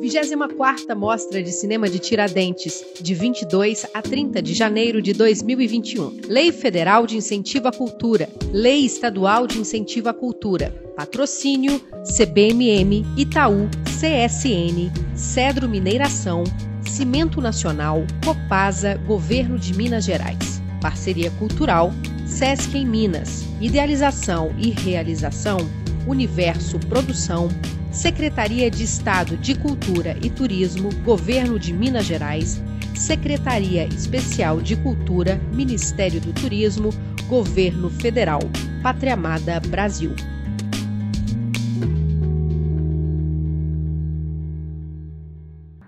24ª Mostra de Cinema de Tiradentes, de 22 a 30 de janeiro de 2021. Lei Federal de Incentivo à Cultura. Lei Estadual de Incentivo à Cultura. Patrocínio CBMM, Itaú, CSN, Cedro Mineiração, Cimento Nacional, Copasa, Governo de Minas Gerais. Parceria Cultural, Sesc em Minas. Idealização e realização, Universo Produção, Secretaria de Estado de Cultura e Turismo, Governo de Minas Gerais, Secretaria Especial de Cultura, Ministério do Turismo, Governo Federal, Pátria Amada Brasil.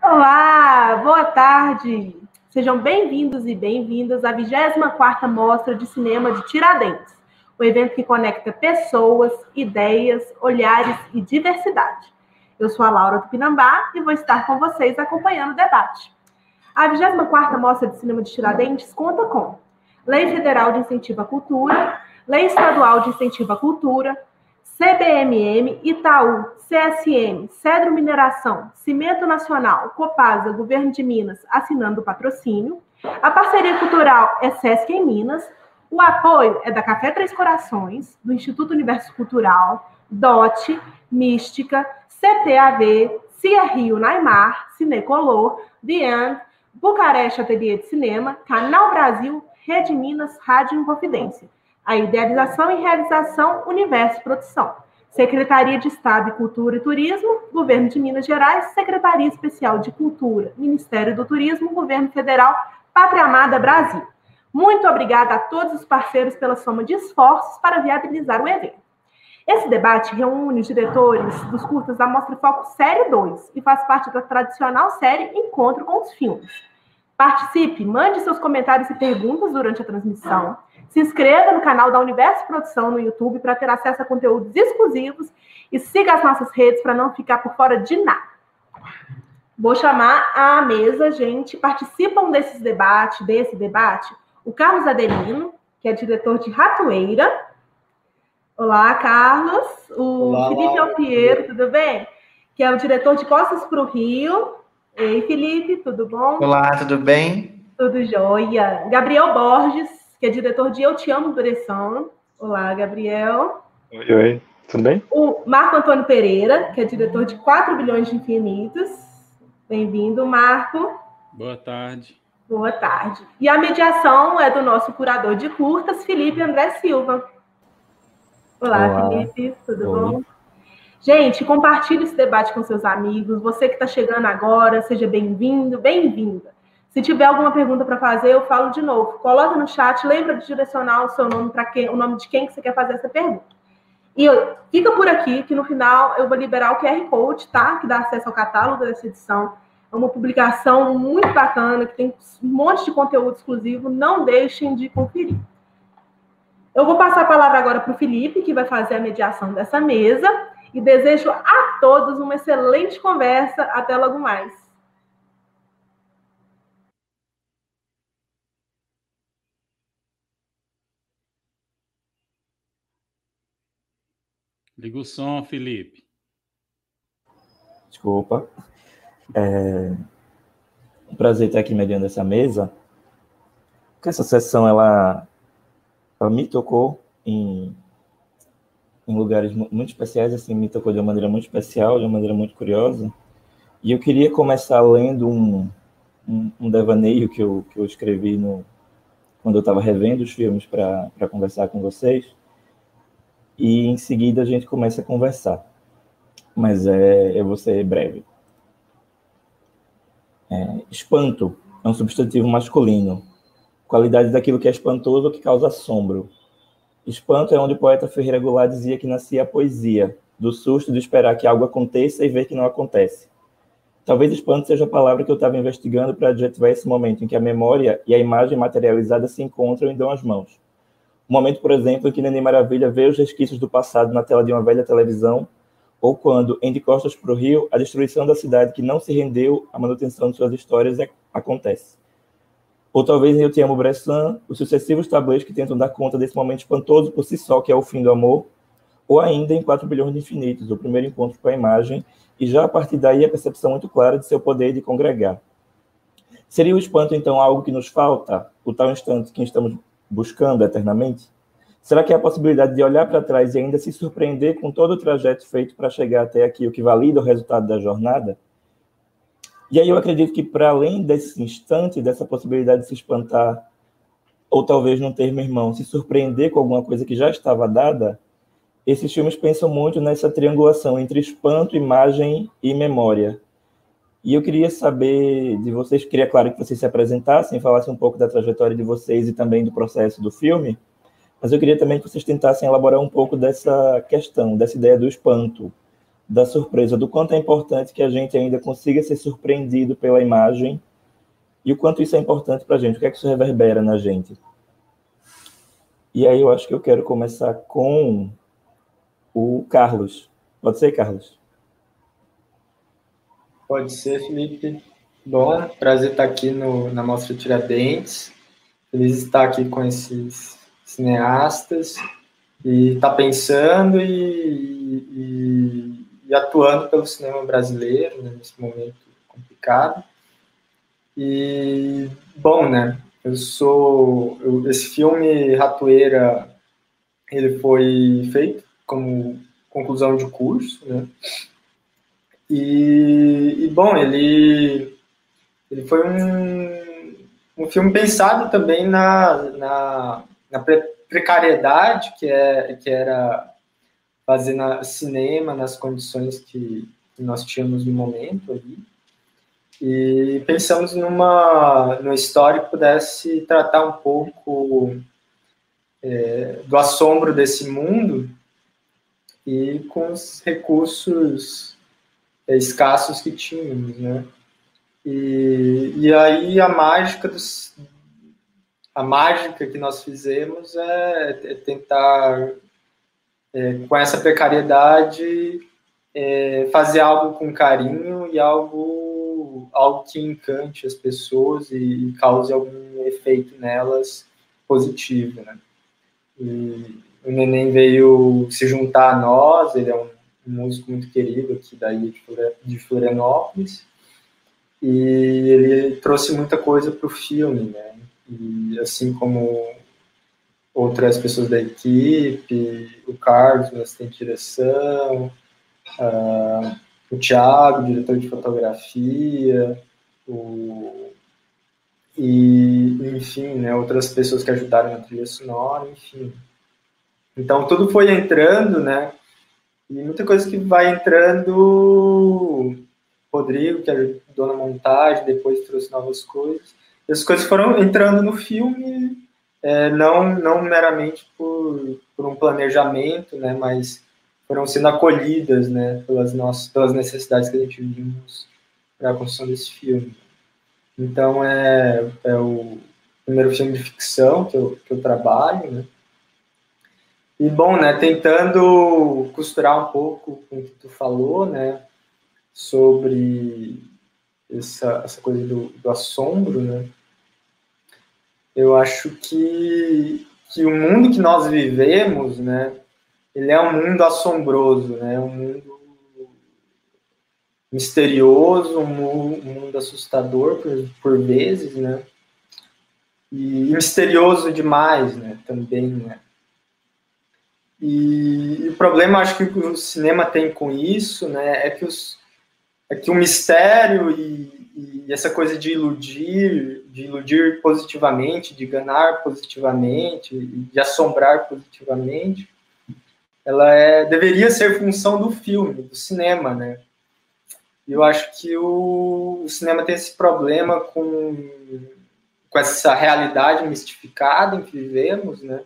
Olá, boa tarde. Sejam bem-vindos e bem-vindas à 24ª Mostra de Cinema de Tiradentes o evento que conecta pessoas, ideias, olhares e diversidade. Eu sou a Laura Tupinambá e vou estar com vocês acompanhando o debate. A 24ª Mostra de Cinema de Tiradentes conta com Lei Federal de Incentivo à Cultura, Lei Estadual de Incentivo à Cultura, CBMM, Itaú, CSN, Cedro Mineração, Cimento Nacional, Copasa, Governo de Minas assinando o patrocínio. A parceria cultural é SESC em Minas, o apoio é da Café Três Corações, do Instituto Universo Cultural, DOT, Mística, CTAV, Cia Rio Naimar, Cinecolor, The Bucareste Ateliê de Cinema, Canal Brasil, Rede Minas, Rádio Inconfidência. A idealização e realização Universo Produção. Secretaria de Estado de Cultura e Turismo, Governo de Minas Gerais, Secretaria Especial de Cultura, Ministério do Turismo, Governo Federal, Pátria Amada Brasil. Muito obrigada a todos os parceiros pela soma de esforços para viabilizar o evento. Esse debate reúne os diretores dos curtas da Mostra Foco Série 2 e faz parte da tradicional série Encontro com os Filmes. Participe, mande seus comentários e perguntas durante a transmissão. Se inscreva no canal da Universo Produção no YouTube para ter acesso a conteúdos exclusivos e siga as nossas redes para não ficar por fora de nada. Vou chamar a mesa, gente. Participam desses debates, desse debate, o Carlos Adelino, que é diretor de Ratoeira. Olá, Carlos. O Olá, Felipe Alpiero, tudo bem? Que é o diretor de Costas para o Rio. Ei, Felipe, tudo bom? Olá, tudo bem? Tudo jóia. Gabriel Borges, que é diretor de Eu Te Amo Direção. Olá, Gabriel. Oi, oi. Tudo bem? O Marco Antônio Pereira, que é diretor de 4 bilhões de infinitos. Bem-vindo, Marco. Boa tarde. Boa tarde. E a mediação é do nosso curador de curtas, Felipe André Silva. Olá, Olá. Felipe, tudo Oi. bom? Gente, compartilhe esse debate com seus amigos. Você que está chegando agora, seja bem-vindo, bem-vinda. Se tiver alguma pergunta para fazer, eu falo de novo. Coloca no chat, lembra de direcionar o seu nome para quem, o nome de quem que você quer fazer essa pergunta. E fica por aqui que no final eu vou liberar o QR Code, tá? Que dá acesso ao catálogo dessa edição é uma publicação muito bacana, que tem um monte de conteúdo exclusivo. Não deixem de conferir. Eu vou passar a palavra agora para o Felipe, que vai fazer a mediação dessa mesa. E desejo a todos uma excelente conversa. Até logo mais. Liga o som, Felipe. Desculpa. É um prazer estar aqui mediando essa mesa, porque essa sessão, ela, ela me tocou em, em lugares muito especiais, assim, me tocou de uma maneira muito especial, de uma maneira muito curiosa, e eu queria começar lendo um, um, um devaneio que eu, que eu escrevi no, quando eu estava revendo os filmes para conversar com vocês, e em seguida a gente começa a conversar. Mas é, eu vou ser breve. É, espanto é um substantivo masculino. Qualidade daquilo que é espantoso ou que causa assombro. Espanto é onde o poeta Ferreira Goulart dizia que nascia a poesia, do susto de esperar que algo aconteça e ver que não acontece. Talvez espanto seja a palavra que eu estava investigando para adjetivar esse momento em que a memória e a imagem materializada se encontram e dão as mãos. O momento, por exemplo, em que Nenê Maravilha vê os resquícios do passado na tela de uma velha televisão ou quando, em De Costas para o Rio, a destruição da cidade que não se rendeu à manutenção de suas histórias é, acontece. Ou talvez em Eu Te Amo Bressan, os sucessivos tablês que tentam dar conta desse momento espantoso por si só, que é o fim do amor, ou ainda em 4 bilhões de infinitos, o primeiro encontro com a imagem, e já a partir daí a percepção muito clara de seu poder de congregar. Seria o espanto, então, algo que nos falta, o tal instante que estamos buscando eternamente? Será que há a possibilidade de olhar para trás e ainda se surpreender com todo o trajeto feito para chegar até aqui, o que valida o resultado da jornada? E aí eu acredito que, para além desse instante, dessa possibilidade de se espantar, ou talvez não ter meu irmão, se surpreender com alguma coisa que já estava dada, esses filmes pensam muito nessa triangulação entre espanto, imagem e memória. E eu queria saber de vocês, queria, claro, que vocês se apresentassem, falassem um pouco da trajetória de vocês e também do processo do filme, mas eu queria também que vocês tentassem elaborar um pouco dessa questão, dessa ideia do espanto, da surpresa, do quanto é importante que a gente ainda consiga ser surpreendido pela imagem e o quanto isso é importante para a gente, o que é que isso reverbera na gente. E aí eu acho que eu quero começar com o Carlos. Pode ser, Carlos? Pode ser, Felipe. Bom, prazer estar aqui no, na Mostra Tiradentes. Feliz estar aqui com esses cineastas e estar pensando e, e, e, atuando pelo cinema brasileiro né, nesse momento complicado. E, bom, né, eu sou... Eu, esse filme, Ratoeira, ele foi feito como conclusão de curso, né, e, e, bom, ele, ele foi um, um filme pensado também na, na, na precariedade que, é, que era fazer na, cinema nas condições que, nós tínhamos no momento ali. E pensamos numa, numa história que pudesse tratar um pouco é, do assombro desse mundo e com os recursos é, escassos que tínhamos, né? E, e aí a mágica a mágica que nós fizemos é, é tentar é, com essa precariedade é, fazer algo com carinho e algo algo que encante as pessoas e, e cause algum efeito nelas positivo, né? E o neném veio se juntar a nós, ele é um músico muito querido aqui daí de Florianópolis, e ele trouxe muita coisa para o filme, né? E assim como outras pessoas da equipe, o Carlos, o assistente de direção, uh, o Thiago, diretor de fotografia, o, e enfim, né, outras pessoas que ajudaram na trilha sonora, enfim. Então tudo foi entrando, né? E muita coisa que vai entrando. Rodrigo, que ajudou na montagem, depois trouxe novas coisas. Essas coisas foram entrando no filme, é, não, não meramente por, por um planejamento, né, mas foram sendo acolhidas né, pelas, nossas, pelas necessidades que a gente vimos para a construção desse filme. Então, é, é o primeiro filme de ficção que eu, que eu trabalho, né? E bom, né, tentando costurar um pouco com o que tu falou, né, sobre essa, essa coisa do, do assombro, né, eu acho que, que o mundo que nós vivemos, né, ele é um mundo assombroso, né, um mundo misterioso, um mundo assustador por, por vezes, né, e misterioso demais, né, também, né, e, e, o problema, acho que o cinema tem com isso, né, é que, os, é que o mistério e, e, essa coisa de iludir, de iludir positivamente, de ganhar positivamente, de assombrar positivamente, ela é, deveria ser função do filme, do cinema, né? Eu acho que o, o cinema tem esse problema com, com essa realidade mistificada em que vivemos, né?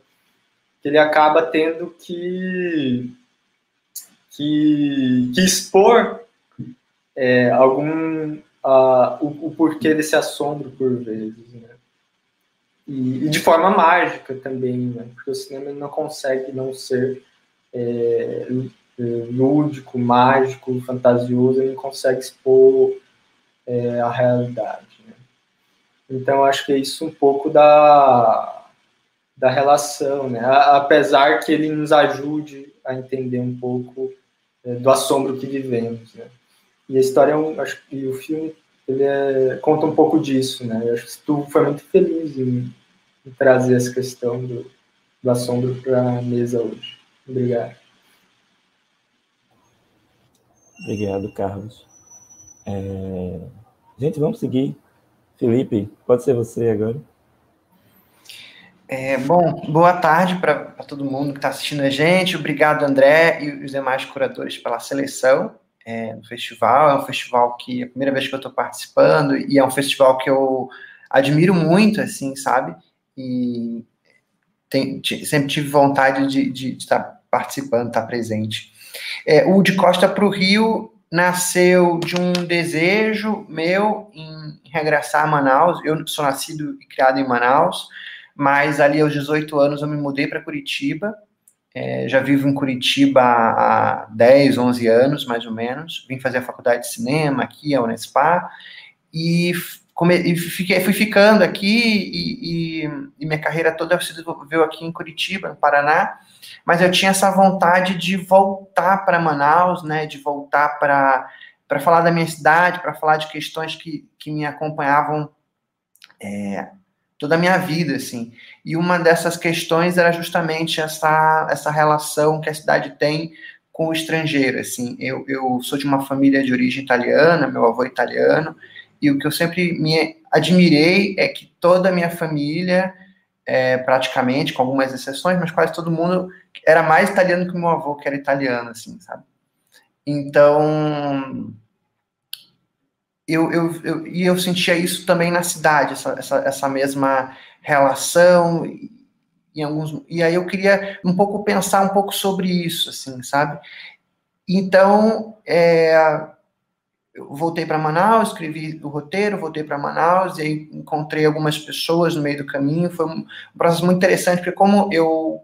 que ele acaba tendo que, que, que expor é, algum uh, o, o, porquê desse assombro por vezes, né? E, e, de forma mágica também, né? Porque o cinema não consegue não ser é, lúdico, mágico, fantasioso, ele não consegue expor é, a realidade. Né? Então, acho que é isso um pouco da, da relação, né? Apesar que ele nos ajude a a entender um pouco é, do assombro que vivemos. Né? E a história, é um, acho que o filme ele é, conta um pouco disso. Né? Eu acho que tu foi muito feliz em, em trazer essa questão do, do assombro para a mesa hoje. Obrigado. Obrigado, Carlos. É... Gente, vamos seguir. Felipe, pode ser você agora. É, bom, boa tarde para todo mundo que está assistindo a gente. Obrigado, André e os demais curadores pela seleção é, no festival. É um festival que é a primeira vez que eu estou participando e é um festival que eu admiro muito, assim, sabe? E tem, sempre tive vontade de, estar participando, estar presente. É, o de Costa para o Rio nasceu de um desejo meu em regressar a Manaus. Eu sou nascido e criado em Manaus, mas ali aos 18 anos eu me mudei para Curitiba. É, já vivo em Curitiba há 10, 11 anos, mais ou menos. Vim fazer a faculdade de cinema aqui, a Unespa, e, come, e fiquei, fui ficando aqui, e, e, e minha carreira toda se desenvolveu aqui em Curitiba, no Paraná mas eu tinha essa vontade de voltar para Manaus, né, de voltar para para falar da minha cidade, para falar de questões que, que me acompanhavam é, toda a minha vida, assim. E uma dessas questões era justamente essa, essa relação que a cidade tem com o estrangeiro, assim. Eu, eu sou de uma família de origem italiana, meu avô é italiano, e o que eu sempre me admirei é que toda a minha família é, praticamente, com algumas exceções, mas quase todo mundo era mais italiano que meu avô, que era italiano, assim, sabe? Então, eu, eu, eu, e eu sentia isso também na cidade, essa, essa, essa mesma relação, em alguns, e aí eu queria um pouco pensar um pouco sobre isso, assim, sabe? Então, é, eu voltei para Manaus, escrevi o roteiro, voltei para Manaus e aí encontrei algumas pessoas no meio do caminho. Foi um processo muito interessante, porque como eu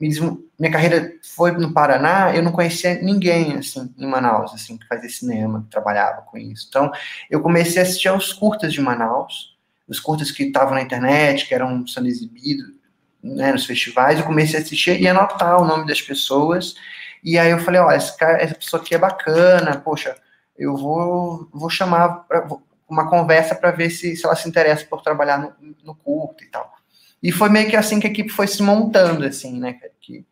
minha carreira foi no Paraná, eu não conhecia ninguém assim em Manaus, assim que fazia cinema, que trabalhava com isso. Então, eu comecei a assistir aos curtas de Manaus, os curtas que estavam na internet, que eram sendo exibidos né, nos festivais. Eu comecei a assistir e anotar o nome das pessoas. E aí eu falei, olha, essa pessoa aqui é bacana, poxa, eu vou, vou chamar pra, uma conversa para ver se, se ela se interessa por trabalhar no, no curto e tal. E foi meio que assim que a equipe foi se montando, assim, né? Que,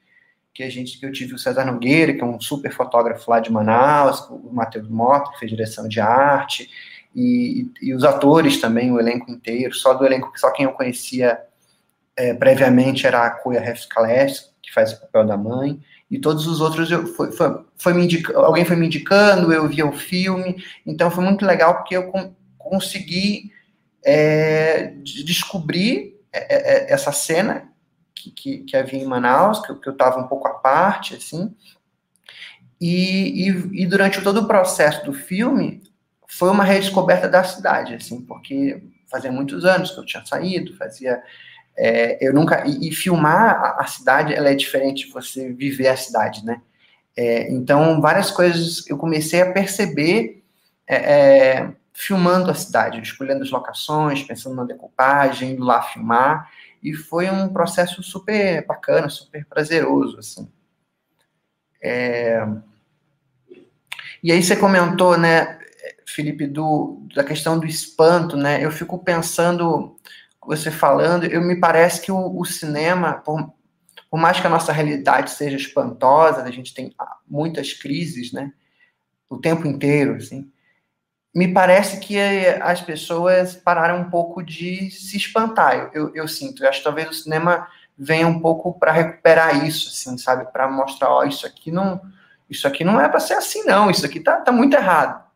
que a gente, que eu tive o César Nogueira, que é um super fotógrafo lá de Manaus, o Matheus Mota, que fez direção de arte, e, e, os atores também, o elenco inteiro, só do elenco, só quem eu conhecia é, previamente era a Kuya Hefskales, que faz o papel da mãe, e todos os outros eu, foi, foi, foi me indica, alguém foi me indicando, eu via o filme, então foi muito legal porque eu consegui é, descobrir essa cena que, que, que, havia em Manaus, que, que eu estava um pouco à parte, assim, e, e, e, durante todo o processo do filme foi uma redescoberta da cidade, assim, porque fazia muitos anos que eu tinha saído, fazia é, eu nunca. E, e filmar a, a, cidade, ela é diferente de você viver a cidade, né? É, então, várias coisas eu comecei a perceber é, é filmando a cidade, escolhendo as locações, pensando na decupagem, indo lá filmar. E foi um processo super bacana, super prazeroso, assim. É, e aí você comentou, né, Felipe, do, da questão do espanto, né? Eu fico pensando você falando, eu me parece que o, o cinema, por, por, mais que a nossa realidade seja espantosa, a gente tem muitas crises, né? O tempo inteiro, assim. Me parece que as pessoas pararam um pouco de se espantar. Eu, eu, sinto. Eu acho que talvez o cinema venha um pouco para recuperar isso, assim, sabe? Para mostrar, ó, isso aqui não, isso aqui não é para ser assim, não. Isso aqui tá, tá muito errado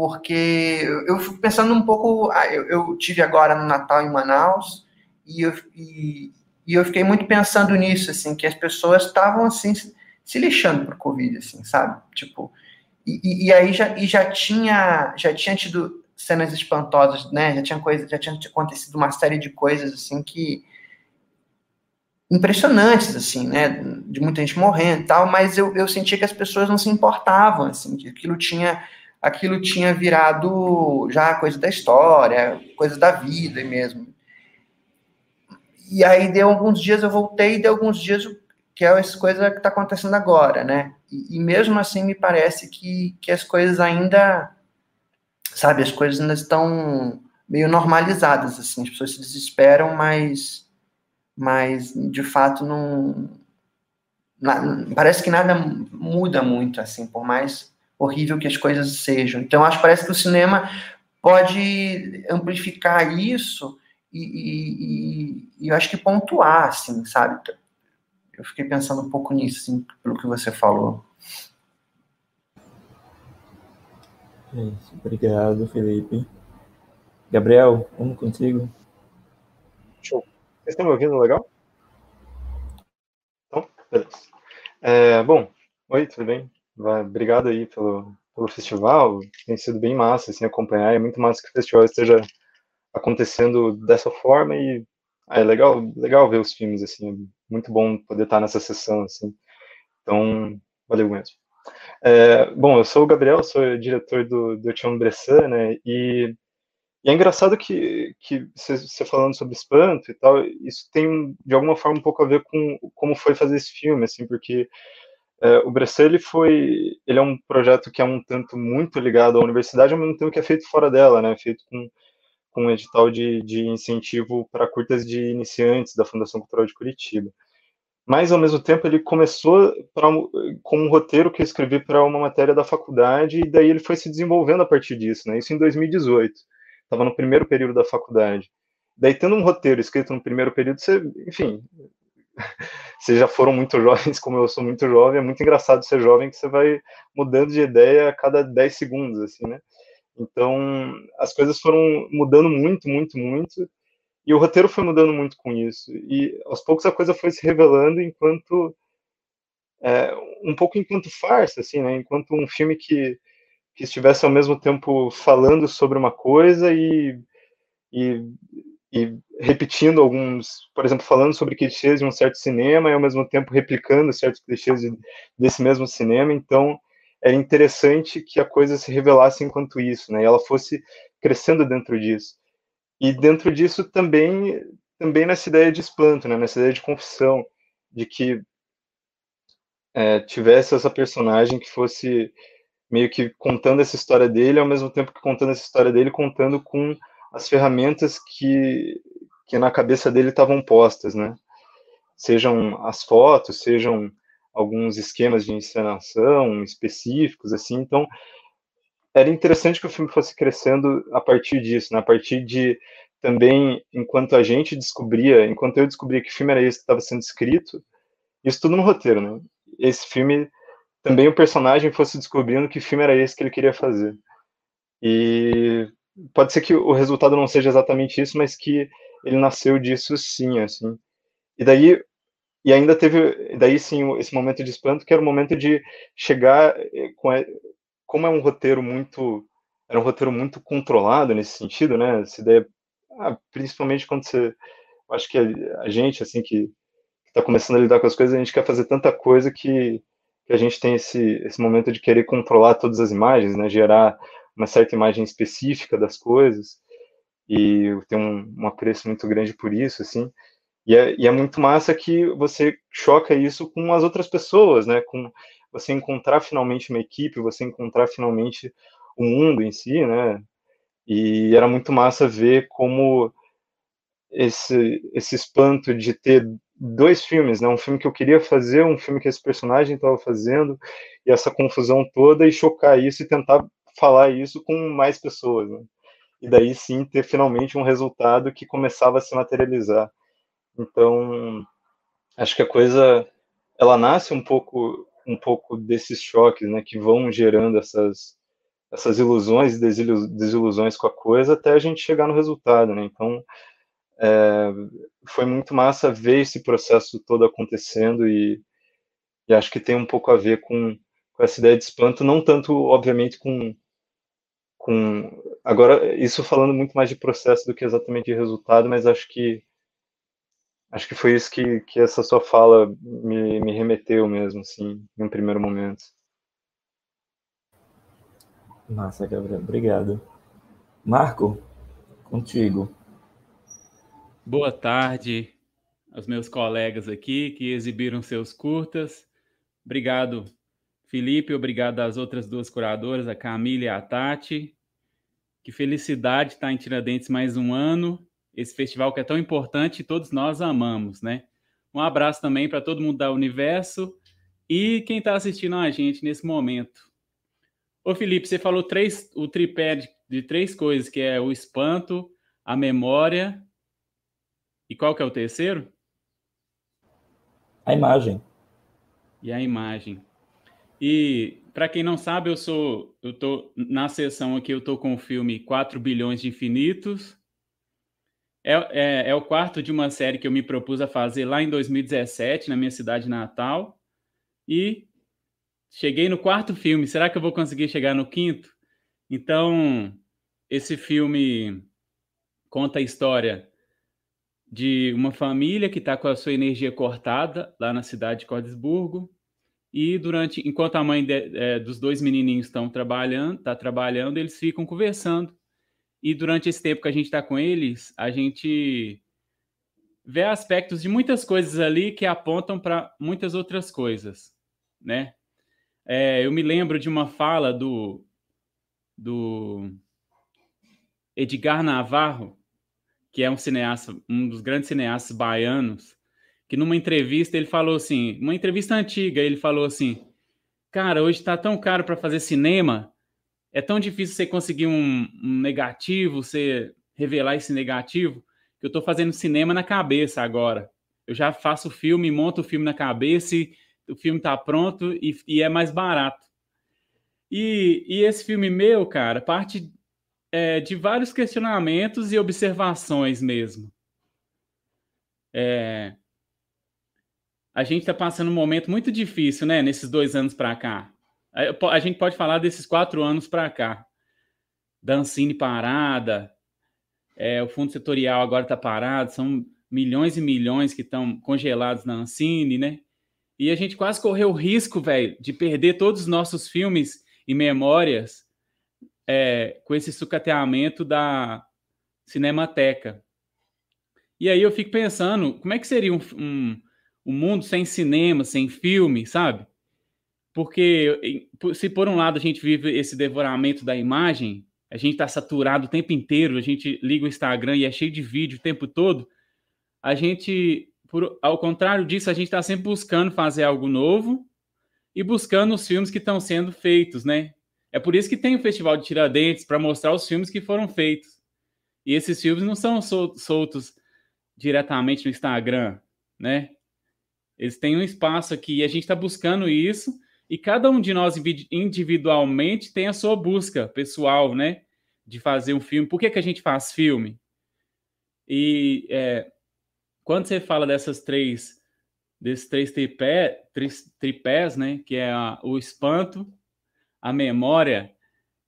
porque eu fico pensando um pouco. Ah, eu, eu tive agora no Natal em Manaus e eu, e, e eu fiquei muito pensando nisso, assim, que as pessoas estavam assim se lixando por Covid, assim, sabe? Tipo, e, e, aí já, e já tinha já tinha tido cenas espantosas, né? Já tinha coisa, já tinha acontecido uma série de coisas assim que impressionantes, assim, né? De muita gente morrendo e tal, mas eu, eu sentia que as pessoas não se importavam, assim, que aquilo tinha aquilo tinha virado já coisa da história, coisa da vida mesmo. E aí deu alguns dias eu voltei, e deu alguns dias que é essa coisa que está acontecendo agora, né? E, e, mesmo assim me parece que, que as coisas ainda, sabe, as coisas ainda estão meio normalizadas, assim, as pessoas se desesperam, mas, mas de fato não, na, parece que nada muda muito, assim, por mais horrível que as coisas sejam. Então, acho que parece que o cinema pode amplificar isso e, e, e, eu acho que pontuar, assim, sabe? Eu fiquei pensando um pouco nisso, assim, pelo que você falou. É isso. Obrigado, Felipe. Gabriel, vamos contigo? Show. Vocês estão me ouvindo legal? Então, beleza. É, bom, oi, tudo bem? Obrigado aí pelo, pelo festival. Tem sido bem massa assim, acompanhar. É muito massa que o festival esteja acontecendo dessa forma e é legal, legal ver os filmes assim. É muito bom poder estar nessa sessão assim. Então, valeu mesmo. É, bom, eu sou o Gabriel, sou diretor do, do Tião Bressan, né? E e é engraçado que, que você falando sobre espanto e tal, isso tem, de alguma forma, um pouco a ver com como foi fazer esse filme, assim, porque é, o Bressan, ele foi, ele é um projeto que é um tanto muito ligado à universidade, ao mesmo tempo que é feito fora dela, né, feito com, com um edital de, de incentivo para curtas de iniciantes da Fundação Cultural de Curitiba. Mas, ao mesmo tempo, ele começou pra, com um roteiro que eu escrevi para uma matéria da faculdade, e daí ele foi se desenvolvendo a partir disso, né, isso em 2018 estava no primeiro período da faculdade. Daí, tendo um roteiro escrito no primeiro período, você, enfim, vocês já foram muito jovens, como eu sou muito jovem, é muito engraçado ser jovem que você vai mudando de ideia a cada 10 segundos, assim, né? Então, as coisas foram mudando muito, muito, muito, e o roteiro foi mudando muito com isso. E aos poucos a coisa foi se revelando enquanto é, um pouco enquanto farsa, assim, né? Enquanto um filme que que estivesse ao mesmo tempo falando sobre uma coisa e, e, e, repetindo alguns, por exemplo, falando sobre clichês de um certo cinema e ao mesmo tempo replicando certos clichês de, desse mesmo cinema. Então, era interessante que a coisa se revelasse enquanto isso, né? E ela fosse crescendo dentro disso. E dentro disso também, também nessa ideia de espanto, né? Nessa ideia de confissão, de que é, tivesse essa personagem que fosse meio que contando essa história dele, ao mesmo tempo que contando essa história dele, contando com as ferramentas que, que na cabeça dele estavam postas, né? Sejam as fotos, sejam alguns esquemas de encenação específicos, assim. Então, era interessante que o filme fosse crescendo a partir disso, né? a partir de também, enquanto a gente descobria, enquanto eu descobria que filme era esse que estava sendo escrito, isso tudo no roteiro, né? Esse filme também o personagem fosse descobrindo que filme era esse que ele queria fazer. E pode ser que o resultado não seja exatamente isso, mas que ele nasceu disso sim, assim. E daí e ainda teve daí sim esse momento de espanto que era o momento de chegar eh, com como é um roteiro muito era um roteiro muito controlado nesse sentido, né? Essa ideia, ah, principalmente quando você acho que a, a gente assim que está começando a lidar com as coisas, a gente quer fazer tanta coisa que que a gente tem esse, esse momento de querer controlar todas as imagens, né, gerar uma certa imagem específica das coisas, e tem um, um apreço muito grande por isso, assim, e é, e é, muito massa que você choca isso com as outras pessoas, né, com você encontrar finalmente uma equipe, você encontrar finalmente o mundo em si, né, e era muito massa ver como esse, esse espanto de ter dois filmes, né? Um filme que eu queria fazer, um filme que esse personagem estava fazendo, e essa confusão toda, e chocar isso e tentar falar isso com mais pessoas, né? E daí sim ter finalmente um resultado que começava a se materializar. Então, acho que a coisa ela nasce um pouco um pouco desses choques, né, que vão gerando essas essas ilusões e desilusões com a coisa até a gente chegar no resultado, né? Então, é, foi muito massa ver esse processo todo acontecendo e, e, acho que tem um pouco a ver com, com essa ideia de espanto, não tanto, obviamente, com, com. Agora, isso falando muito mais de processo do que exatamente de resultado, mas acho que. Acho que foi isso que, que essa sua fala me, me remeteu mesmo, assim, em um primeiro momento. Massa, Gabriel. Obrigado. Marco, contigo. Boa tarde aos meus colegas aqui que exibiram seus curtas. Obrigado, Felipe, obrigado às outras duas curadoras, a Camila e a Tati. Que felicidade estar em Tiradentes mais um ano. Esse festival que é tão importante e todos nós amamos, né? Um abraço também para todo mundo da Universo e quem está assistindo a gente nesse momento. Ô Felipe, você falou três, o tripé de, de três coisas, que é o espanto, a memória e qual que é o terceiro? A imagem. E a imagem. E para quem não sabe, eu sou, eu tô na sessão aqui, eu tô com o filme 4 bilhões de infinitos. É, é, é, o quarto de uma série que eu me propus a fazer lá em 2017, na minha cidade natal. E cheguei no quarto filme. Será que eu vou conseguir chegar no quinto? Então, esse filme conta a história de uma família que está com a sua energia cortada lá na cidade de Cordesburgo e durante enquanto a mãe de, é, dos dois menininhos estão trabalhando está trabalhando eles ficam conversando e durante esse tempo que a gente está com eles a gente vê aspectos de muitas coisas ali que apontam para muitas outras coisas né? É, eu me lembro de uma fala do do Edgar Navarro que é um cineasta, um dos grandes cineastas baianos, que numa entrevista ele falou assim, uma entrevista antiga, ele falou assim: "Cara, hoje está tão caro para fazer cinema, é tão difícil você conseguir um, um, negativo, você revelar esse negativo, que eu estou fazendo cinema na cabeça agora. Eu já faço o filme, monto o filme na cabeça e o filme está pronto e, e, é mais barato. E, e esse filme meu, cara, parte é, de vários questionamentos e observações mesmo. É, a gente está passando um momento muito difícil, né? Nesses dois anos para cá. A, gente pode falar desses quatro anos para cá. Da Ancine parada, é, o fundo setorial agora está parado, são milhões e milhões que estão congelados na Ancine, né? E a gente quase correu o risco, velho, de perder todos os nossos filmes e memórias é, com esse sucateamento da Cinemateca. E aí eu fico pensando, como é que seria um, um, um mundo sem cinema, sem filme, sabe? Porque se por um lado a gente vive esse devoramento da imagem, a gente está saturado o tempo inteiro, a gente liga o Instagram e é cheio de vídeo o tempo todo, a gente, por, ao contrário disso, a gente está sempre buscando fazer algo novo e buscando os filmes que estão sendo feitos, né? É por isso que tem o Festival de Tiradentes, para mostrar os filmes que foram feitos. E esses filmes não são soltos diretamente no Instagram, né? Eles têm um espaço aqui e a gente está buscando isso. E cada um de nós individualmente tem a sua busca pessoal, né? De fazer um filme. Por que, que a gente faz filme? E é, quando você fala dessas três, desses três tripé, tripés, né? Que é a, o espanto, a memória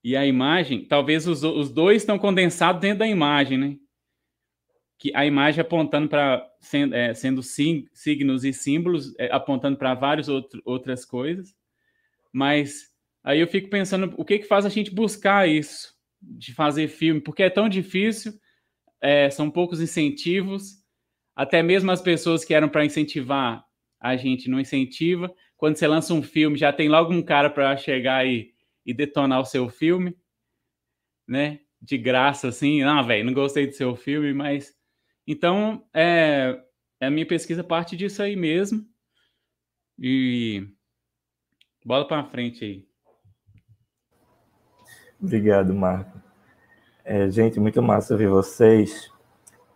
e a imagem, talvez os, os dois estão condensados dentro da imagem, né? Que a imagem apontando para sendo, é, sendo signos e símbolos, é, apontando para várias outras coisas. Mas aí eu fico pensando o que que faz a gente buscar isso de fazer filme, porque é tão difícil, é, são poucos incentivos, até mesmo as pessoas que eram para incentivar a gente não incentiva quando você lança um filme, já tem logo um cara para chegar e, e detonar o seu filme, né? De graça, assim. Ah, velho, não gostei do seu filme, mas. Então, é, é a minha pesquisa parte disso aí mesmo. E. Bola para frente aí. Obrigado, Marco. É, gente, muito massa ver vocês.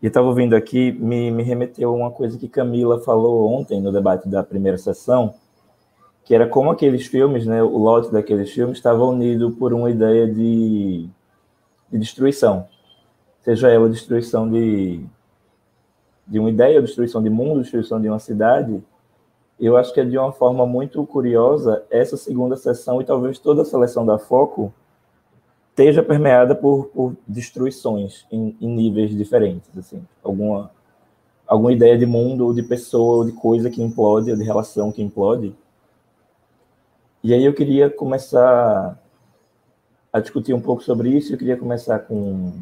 E estava ouvindo aqui, me, me remeteu a uma coisa que Camila falou ontem no debate da primeira sessão, que era como aqueles filmes, né, o lote daqueles filmes estava unido por uma ideia de, de destruição, seja ela destruição de, de uma ideia, destruição de mundo, destruição de uma cidade. Eu acho que é de uma forma muito curiosa essa segunda sessão e talvez toda a seleção da Foco esteja permeada por, por destruições em, em níveis diferentes, assim, alguma alguma ideia de mundo, ou de pessoa, ou de coisa que implode, ou de relação que implode e aí eu queria começar a discutir um pouco sobre isso. Eu queria começar com,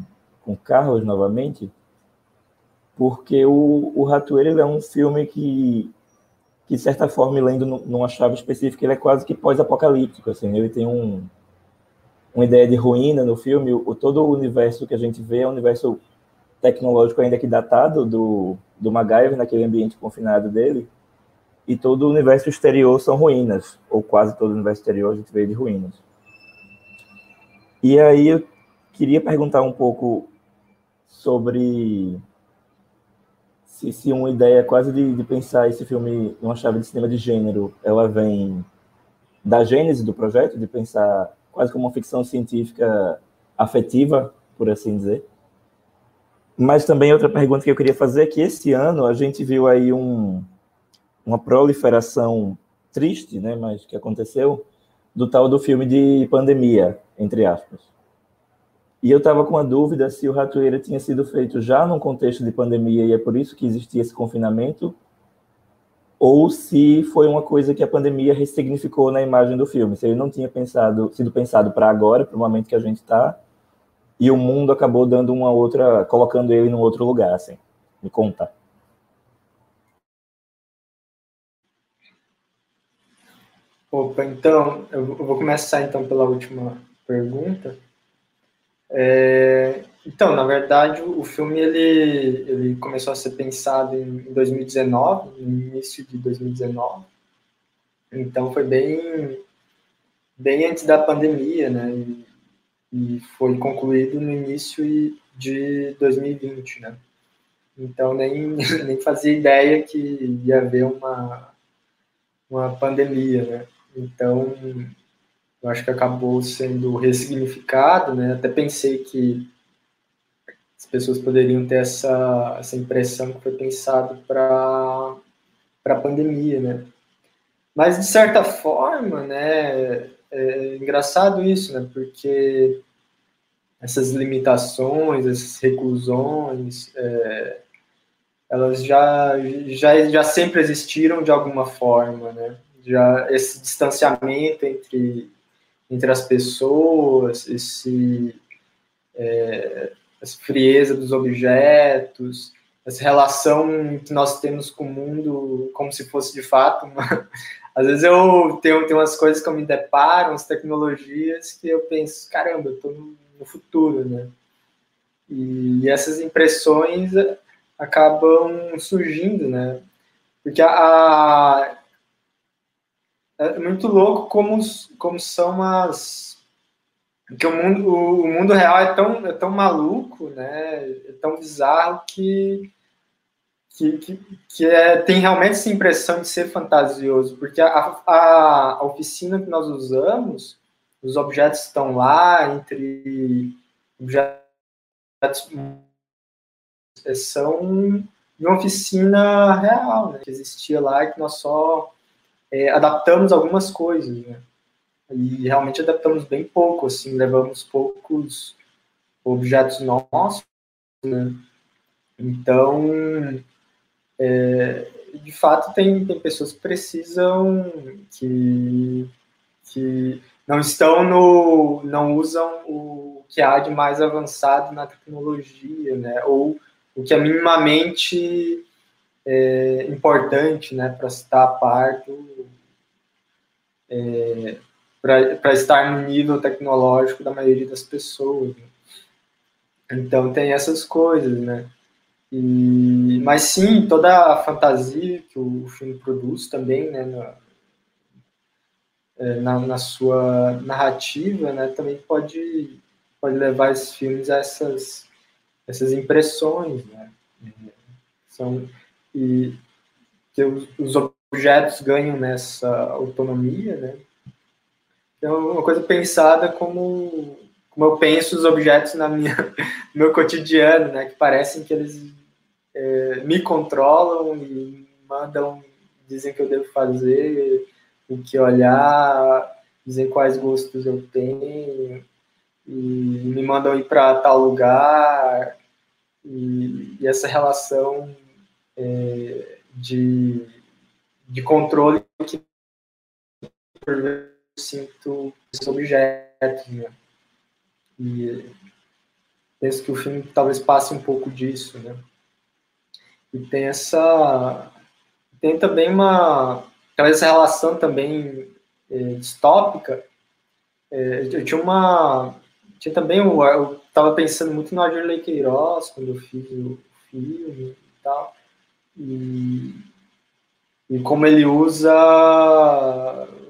com Carlos novamente. porque o, o Ratoeira é um filme que, que, de certa forma, lendo numa chave específica, ele é quase que pós-apocalíptico, assim, ele tem um, uma ideia de ruína no filme, o, todo o universo que a gente vê é um universo tecnológico ainda que datado do, do MacGyver, naquele ambiente confinado dele, e todo o universo exterior são ruínas, ou quase todo o universo exterior a gente vê de ruínas. E aí eu queria perguntar um pouco sobre se, se uma ideia quase de, de pensar esse filme numa chave de cinema de gênero, ela vem da gênese do projeto, de pensar quase como uma ficção científica afetiva, por assim dizer. Mas também outra pergunta que eu queria fazer é que esse ano a gente viu aí um, uma proliferação triste, né, mas que aconteceu, do tal do filme de pandemia, entre aspas. E eu estava com a dúvida se o Ratoeira tinha sido feito já num contexto de pandemia e é por isso que existia esse confinamento, ou se foi uma coisa que a pandemia ressignificou na imagem do filme, se ele não tinha pensado, sido pensado para agora, para o momento que a gente está, e o mundo acabou dando uma outra, colocando ele num outro lugar, assim. Me conta. Opa, então, eu vou começar então pela última pergunta. É, então, na verdade, o filme ele, ele começou a ser pensado em 2019, no início de 2019. Então, foi bem, bem antes da pandemia, né? E, e foi concluído no início de 2020, né? Então, nem, nem fazia ideia que ia haver uma, uma pandemia, né? Então, eu acho que acabou sendo ressignificado, né? Até pensei que as pessoas poderiam ter essa, essa impressão que foi pensado para a pandemia, né? Mas, de certa forma, né, é engraçado isso, né? Porque essas limitações, essas reclusões, é, elas já, já, já sempre existiram de alguma forma, né? Já esse distanciamento entre entre as pessoas, esse, é, essa frieza dos objetos, essa relação que nós temos com o mundo como se fosse de fato uma... Às vezes eu tenho, tenho umas coisas que eu me deparo, umas tecnologias que eu penso, caramba, eu estou no, no, futuro, né? E, essas impressões acabam surgindo, né? Porque a, a é muito louco como, como são as. Porque o mundo, o mundo real é tão, é tão maluco, né? É tão bizarro que, que, que, que é, tem realmente essa impressão de ser fantasioso, porque a, a, a oficina que nós usamos, os objetos estão lá, entre objetos são uma oficina real, né? que existia lá e que nós só é, adaptamos algumas coisas, né? E realmente adaptamos bem pouco, assim, levamos poucos objetos nossos, né? Então, é, de fato, tem, tem pessoas que precisam, que, que não estão no, não usam o que há de mais avançado na tecnologia, né? Ou o que é minimamente é, importante né, para estar a par do, é, para estar no nível tecnológico da maioria das pessoas. Né? Então tem essas coisas, né? E, mas sim, toda a fantasia que o filme produz também, né, na, é, na, na, sua narrativa, né, também pode, pode levar esses filmes a essas, essas impressões, né? São, e que os, os objetos ganham nessa autonomia, né? É uma coisa pensada como, como eu penso os objetos na minha, no meu cotidiano, né? Que parecem que eles é, me controlam e mandam, dizem que eu devo fazer, o que olhar, dizem quais gostos eu tenho, e me mandam ir para tal lugar, e, e essa relação é, de, de controle que eu sinto esses objetos, né? E penso que o filme talvez passe um pouco disso, né? E tem essa. Tem também uma. Essa relação também é, distópica. É, eu tinha uma. Tinha também. Eu estava pensando muito no Adirley Queiroz quando eu fiz o filme e tal. E, e como ele usa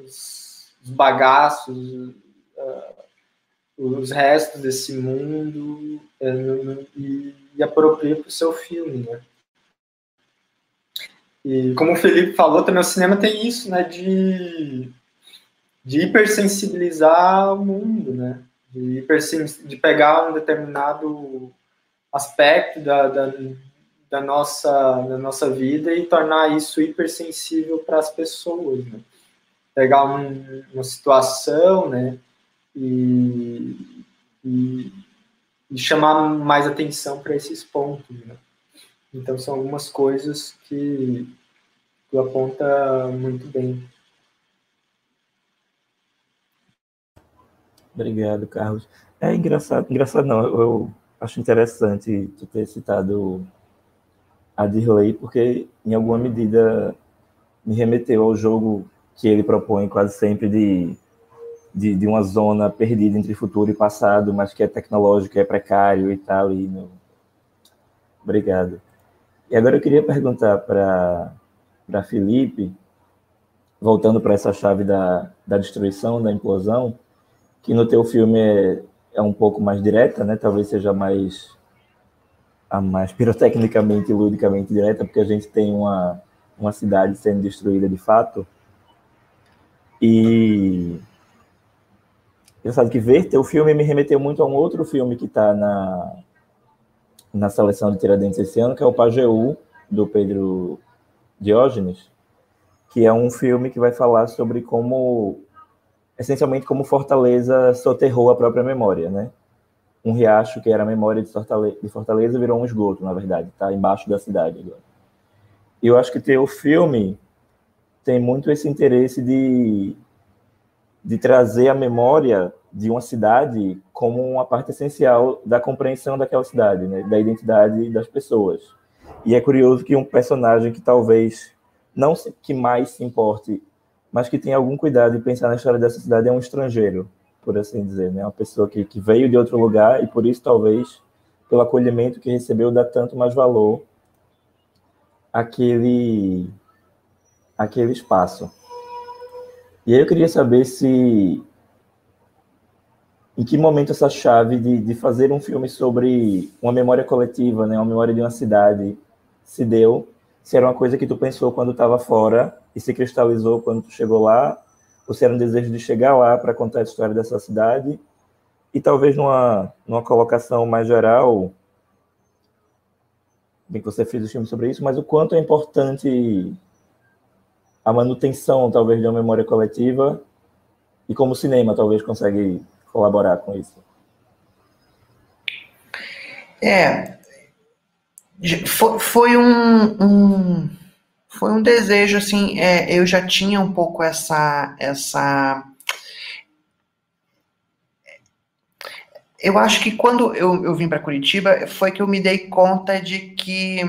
os, os bagaços, uh, os restos desse mundo uh, e, e apropria para o seu filme, né? E como o Felipe falou, também o cinema tem isso, né, de, de hipersensibilizar o mundo, né? De, de pegar um determinado aspecto da, da, da, nossa, da nossa vida e tornar isso hipersensível para as pessoas, né? Pegar um, uma situação, né, e, e, e chamar mais atenção para esses pontos, né? Então, são algumas coisas que tu aponta muito bem. Obrigado, Carlos. É engraçado, engraçado não, eu acho interessante tu ter citado a Dirley, porque em alguma medida me remeteu ao jogo que ele propõe quase sempre de, de, de uma zona perdida entre futuro e passado, mas que é tecnológico, é precário e tal. E. Obrigado. E agora eu queria perguntar para Felipe, voltando para essa chave da, da destruição, da implosão, que no teu filme é, é um pouco mais direta, né? Talvez seja mais a mais pirotecnicamente e ludicamente direta, porque a gente tem uma, uma cidade sendo destruída de fato. E engraçado que ver teu filme me remeteu muito a um outro filme que está na na seleção de Tiradentes esse ano, que é o Pajeú, do Pedro Diógenes, que é um filme que vai falar sobre como, essencialmente, como Fortaleza soterrou a própria memória, né? Um riacho que era a memória de Fortaleza, de Fortaleza virou um esgoto, na verdade, está embaixo da cidade agora. Eu acho que ter o filme tem muito esse interesse de, de trazer a memória de uma cidade como uma parte essencial da compreensão daquela cidade, né? da identidade das pessoas. E é curioso que um personagem que talvez não que mais se importe, mas que tem algum cuidado de pensar na história dessa cidade é um estrangeiro, por assim dizer, né? Uma pessoa que, que veio de outro lugar e por isso talvez pelo acolhimento que recebeu dá tanto mais valor àquele aquele espaço. E aí eu queria saber se em que momento essa chave de, de fazer um filme sobre uma memória coletiva, né, uma memória de uma cidade, se deu? Se era uma coisa que tu pensou quando estava fora e se cristalizou quando tu chegou lá, ou se era um desejo de chegar lá para contar a história dessa cidade? E talvez numa, numa colocação mais geral, bem que você fez o filme sobre isso, mas o quanto é importante a manutenção, talvez, de uma memória coletiva e como o cinema talvez consegue colaborar com isso? É, foi, foi um, um, foi um desejo assim. É, eu já tinha um pouco essa essa eu acho que quando eu, eu vim para Curitiba foi que eu me dei conta de que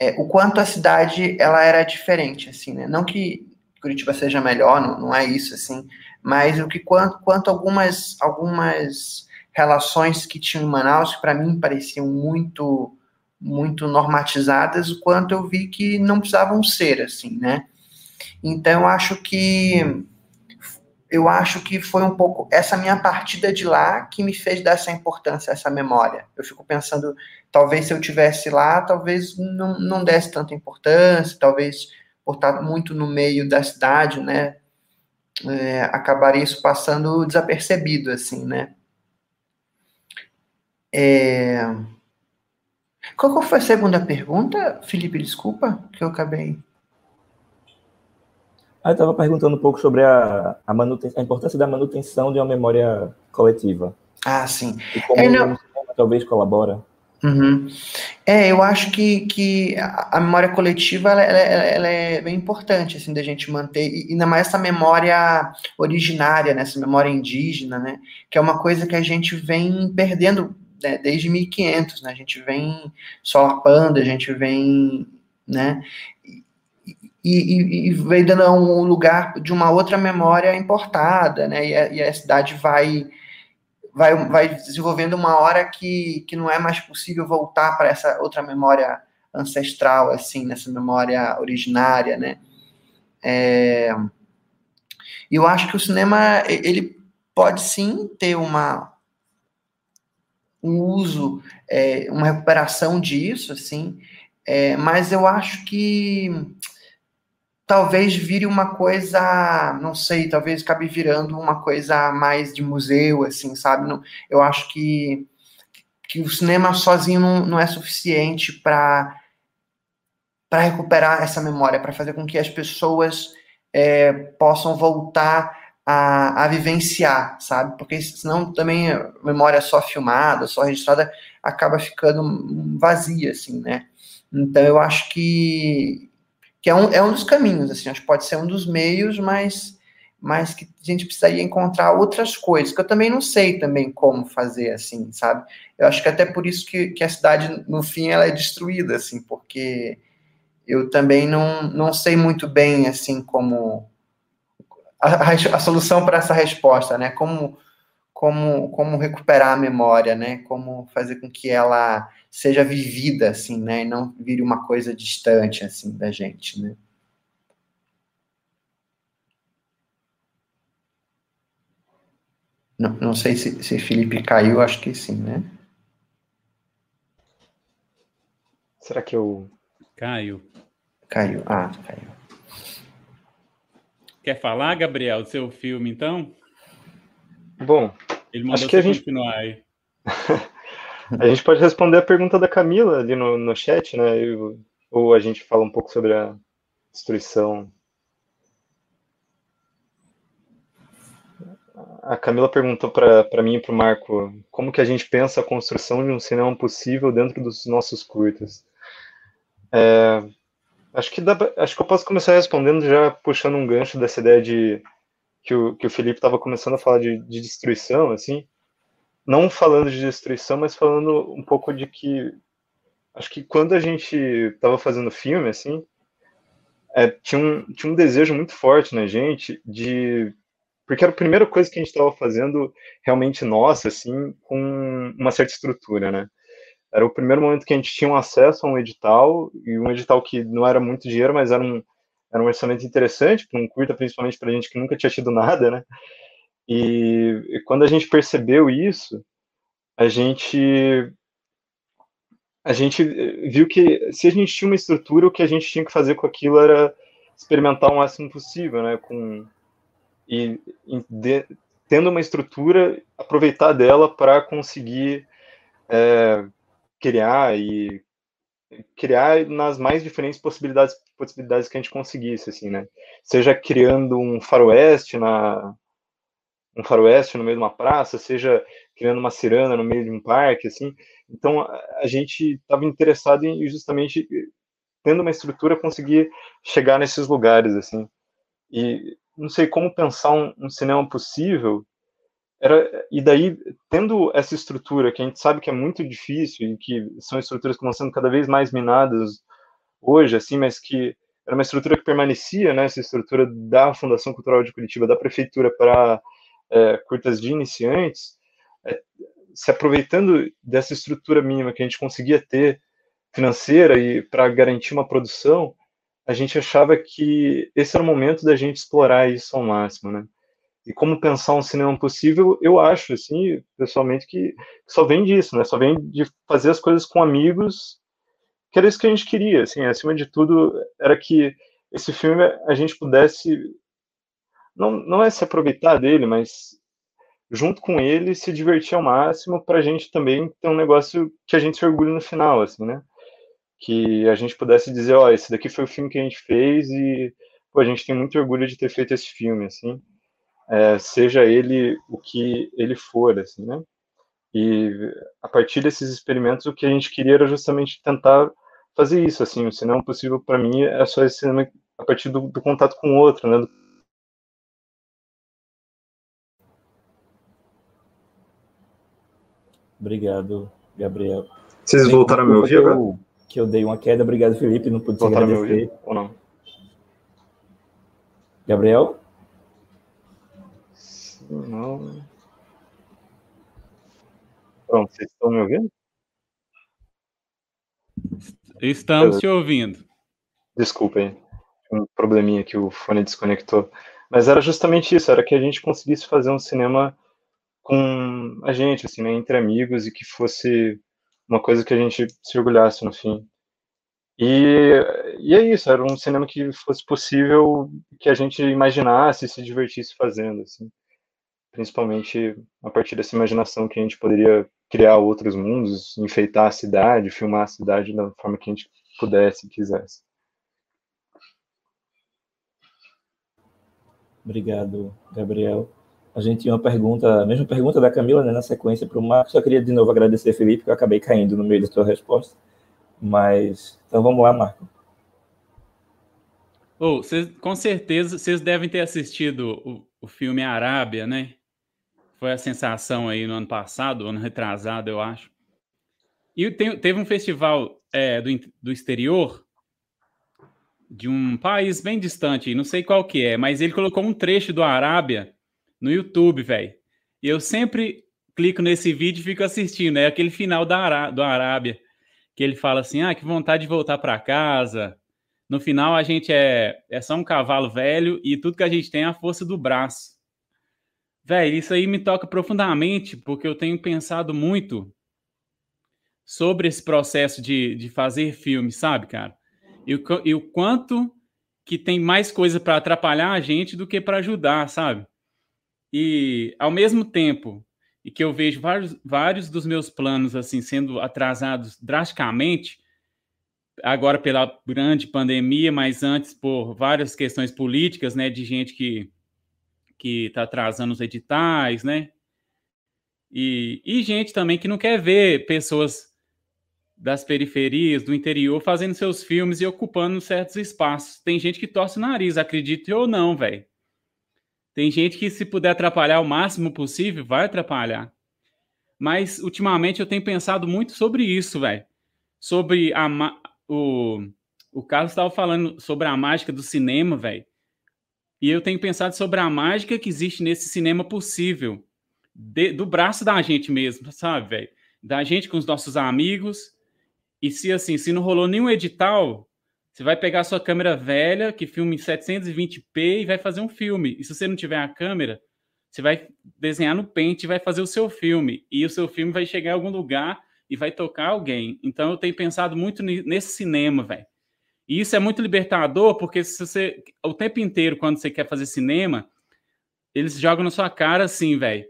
é, o quanto a cidade ela era diferente assim né não que Curitiba seja melhor não, não é isso assim mas o que quanto, quanto algumas algumas relações que tinham em Manaus que para mim pareciam muito muito normatizadas, o quanto eu vi que não precisavam ser assim, né? Então eu acho que eu acho que foi um pouco essa minha partida de lá que me fez dar essa importância, essa memória. Eu fico pensando, talvez se eu tivesse lá, talvez não, não desse tanta importância, talvez por estar muito no meio da cidade, né? é, acabaria isso passando desapercebido, assim, né? É... Qual foi a segunda pergunta, Felipe? Desculpa, que eu acabei. Ah, eu estava perguntando um pouco sobre a, a, a, importância da manutenção de uma memória coletiva. Ah, sim. E como é, não... talvez colabora. Uhum. É, eu acho que, que a memória coletiva ela, ela, ela, é bem importante assim da gente manter e ainda mais essa memória originária, né, essa memória indígena, né, que é uma coisa que a gente vem perdendo né, desde 1500, né, a gente vem solapando, a gente vem né? E, e, e veio dando um lugar de uma outra memória importada, né? E a, e a cidade vai, vai, vai desenvolvendo uma hora que, que não é mais possível voltar para essa outra memória ancestral, assim, nessa memória originária, né? É, eu acho que o cinema ele pode sim ter uma um uso, é, uma recuperação disso, assim, é, mas eu acho que talvez vire uma coisa, não sei, talvez acabe virando uma coisa mais de museu, assim, sabe? Não, eu acho que, que o cinema sozinho não, não é suficiente para para recuperar essa memória, para fazer com que as pessoas é, possam voltar a, a, vivenciar, sabe? Porque senão também a memória só filmada, só registrada, acaba ficando vazia, assim, né? Então eu acho que, que é, um, é um dos caminhos, assim, acho que pode ser um dos meios, mas, mas que a gente precisaria encontrar outras coisas, que eu também não sei também como fazer, assim, sabe? Eu acho que até por isso que, que a cidade, no fim, ela é destruída, assim, porque eu também não, não sei muito bem, assim, como a, a solução para essa resposta, né? Como, como, como recuperar a memória, né? Como fazer com que ela seja vivida, assim, né? E não vire uma coisa distante, assim, da gente, né? Não, não sei se, se Felipe caiu, acho que sim, né? Será que eu Caio. Caiu. Ah, caiu. Quer falar, Gabriel, do seu filme, então? Bom, Ele mandou acho que a gente, continuar aí. a gente pode responder a pergunta da Camila ali no, no chat, né? Eu, ou a gente fala um pouco sobre a destruição. A Camila perguntou para mim e para o Marco como que a gente pensa a construção de um cinema possível dentro dos nossos curtas. É, acho que dá, acho que eu posso começar respondendo já puxando um gancho dessa ideia de que o, que o Felipe estava começando a falar de, de destruição, assim, não falando de destruição, mas falando um pouco de que acho que quando a gente estava fazendo filme, assim, é, tinha, um, tinha um desejo muito forte na gente de porque era a primeira coisa que a gente estava fazendo realmente nossa, assim, com uma certa estrutura, né? Era o primeiro momento que a gente tinha um acesso a um edital, e um edital que não era muito dinheiro, mas era um, era um orçamento interessante, para um curta, principalmente para a gente que nunca tinha tido nada, né? E, e quando a gente percebeu isso, a gente a gente viu que se a gente tinha uma estrutura, o que a gente tinha que fazer com aquilo era experimentar o máximo possível, né? Com e, e de, tendo uma estrutura, aproveitar dela para conseguir é, criar e criar nas mais diferentes possibilidades possibilidades que a gente conseguisse assim né? Seja criando um faroeste na um faroeste no meio de uma praça seja criando uma ciranda no meio de um parque assim. Então a gente estava interessado em justamente tendo uma estrutura conseguir chegar nesses lugares assim. E não sei como pensar um, um cinema possível era e daí tendo essa estrutura que a gente sabe que é muito difícil e que são estruturas que vão sendo cada vez mais minadas hoje assim mas que era uma estrutura que permanecia né essa estrutura da Fundação Cultural de Curitiba da prefeitura para é, curtas de iniciantes é, se aproveitando dessa estrutura mínima que a gente conseguia ter financeira e para garantir uma produção a gente achava que esse era o momento da gente explorar isso ao máximo né e como pensar um cinema possível, eu acho, assim, pessoalmente, que só vem disso, né? Só vem de fazer as coisas com amigos, que era isso que a gente queria, assim, acima de tudo, era que esse filme a gente pudesse, não, não é se aproveitar dele, mas junto com ele se divertir ao máximo para a gente também ter um negócio que a gente se orgulhe no final, assim, né? Que a gente pudesse dizer, ó, oh, esse daqui foi o filme que a gente fez e pô, a gente tem muito orgulho de ter feito esse filme, assim é, seja ele o que ele for, assim, né? E a partir desses experimentos, o que a gente queria era justamente tentar fazer isso, assim, o cinema possível para mim é só esse cinema a partir do, do contato com o outro, né? Obrigado, Gabriel. Vocês voltaram a me ouvir agora? que eu dei uma queda. Obrigado, Felipe. Não pude Voltar agradecer. ou não? Gabriel? Não. Pronto, vocês estão me ouvindo? Estamos te ouvindo. Desculpem, um probleminha que o fone desconectou. Mas era justamente isso, era que a gente conseguisse fazer um cinema com a gente, assim, né, entre amigos e que fosse uma coisa que a gente se orgulhasse no fim. E, e é isso, era um cinema que fosse possível que a gente imaginasse e se divertisse fazendo, assim. Principalmente a partir dessa imaginação que a gente poderia criar outros mundos, enfeitar a cidade, filmar a cidade da forma que a gente pudesse e quisesse. Obrigado, Gabriel. A gente tinha uma pergunta, a mesma pergunta da Camila, né, na sequência para o Marcos. Só queria de novo agradecer, Felipe, que eu acabei caindo no meio da sua resposta. Mas, então vamos lá, Marco. Oh, cês, com certeza vocês devem ter assistido o, o filme Arábia, né? Foi a sensação aí no ano passado, ano retrasado, eu acho. E teve um festival é, do, do exterior de um país bem distante, não sei qual que é, mas ele colocou um trecho do Arábia no YouTube, velho. E eu sempre clico nesse vídeo e fico assistindo. É aquele final da Ará do Arábia, que ele fala assim: ah, que vontade de voltar para casa. No final, a gente é, é só um cavalo velho e tudo que a gente tem é a força do braço. Velho, isso aí me toca profundamente, porque eu tenho pensado muito sobre esse processo de, de fazer filme, sabe, cara? E o, e o quanto que tem mais coisa para atrapalhar a gente do que para ajudar, sabe? E ao mesmo tempo e que eu vejo vários, vários dos meus planos assim sendo atrasados drasticamente, agora pela grande pandemia, mas antes por várias questões políticas, né, de gente que que está atrasando os editais, né? E, e gente também que não quer ver pessoas das periferias, do interior, fazendo seus filmes e ocupando certos espaços. Tem gente que torce o nariz, acredite ou não, velho. Tem gente que, se puder atrapalhar o máximo possível, vai atrapalhar. Mas, ultimamente, eu tenho pensado muito sobre isso, velho. Sobre a, o, o Carlos estava falando sobre a mágica do cinema, velho. E eu tenho pensado sobre a mágica que existe nesse cinema possível. De, do braço da gente mesmo, sabe, velho? Da gente com os nossos amigos. E se assim, se não rolou nenhum edital, você vai pegar sua câmera velha, que filma em 720p, e vai fazer um filme. E se você não tiver a câmera, você vai desenhar no Paint e vai fazer o seu filme. E o seu filme vai chegar em algum lugar e vai tocar alguém. Então eu tenho pensado muito nesse cinema, velho. E isso é muito libertador, porque se você o tempo inteiro quando você quer fazer cinema, eles jogam na sua cara assim, velho.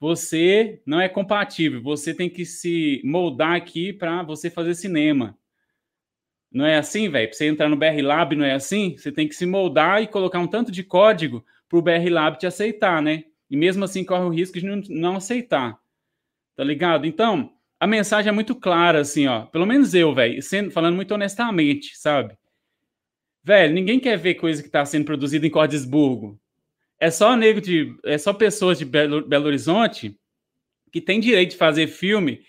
Você não é compatível, você tem que se moldar aqui para você fazer cinema. Não é assim, velho? Para você entrar no BR Lab, não é assim? Você tem que se moldar e colocar um tanto de código para o BR Lab te aceitar, né? E mesmo assim corre o risco de não, não aceitar. Tá ligado? Então, a mensagem é muito clara, assim, ó. Pelo menos eu, velho, falando muito honestamente, sabe? Velho, ninguém quer ver coisa que está sendo produzida em Cordesburgo. É só nego de. É só pessoas de Belo, Belo Horizonte que tem direito de fazer filme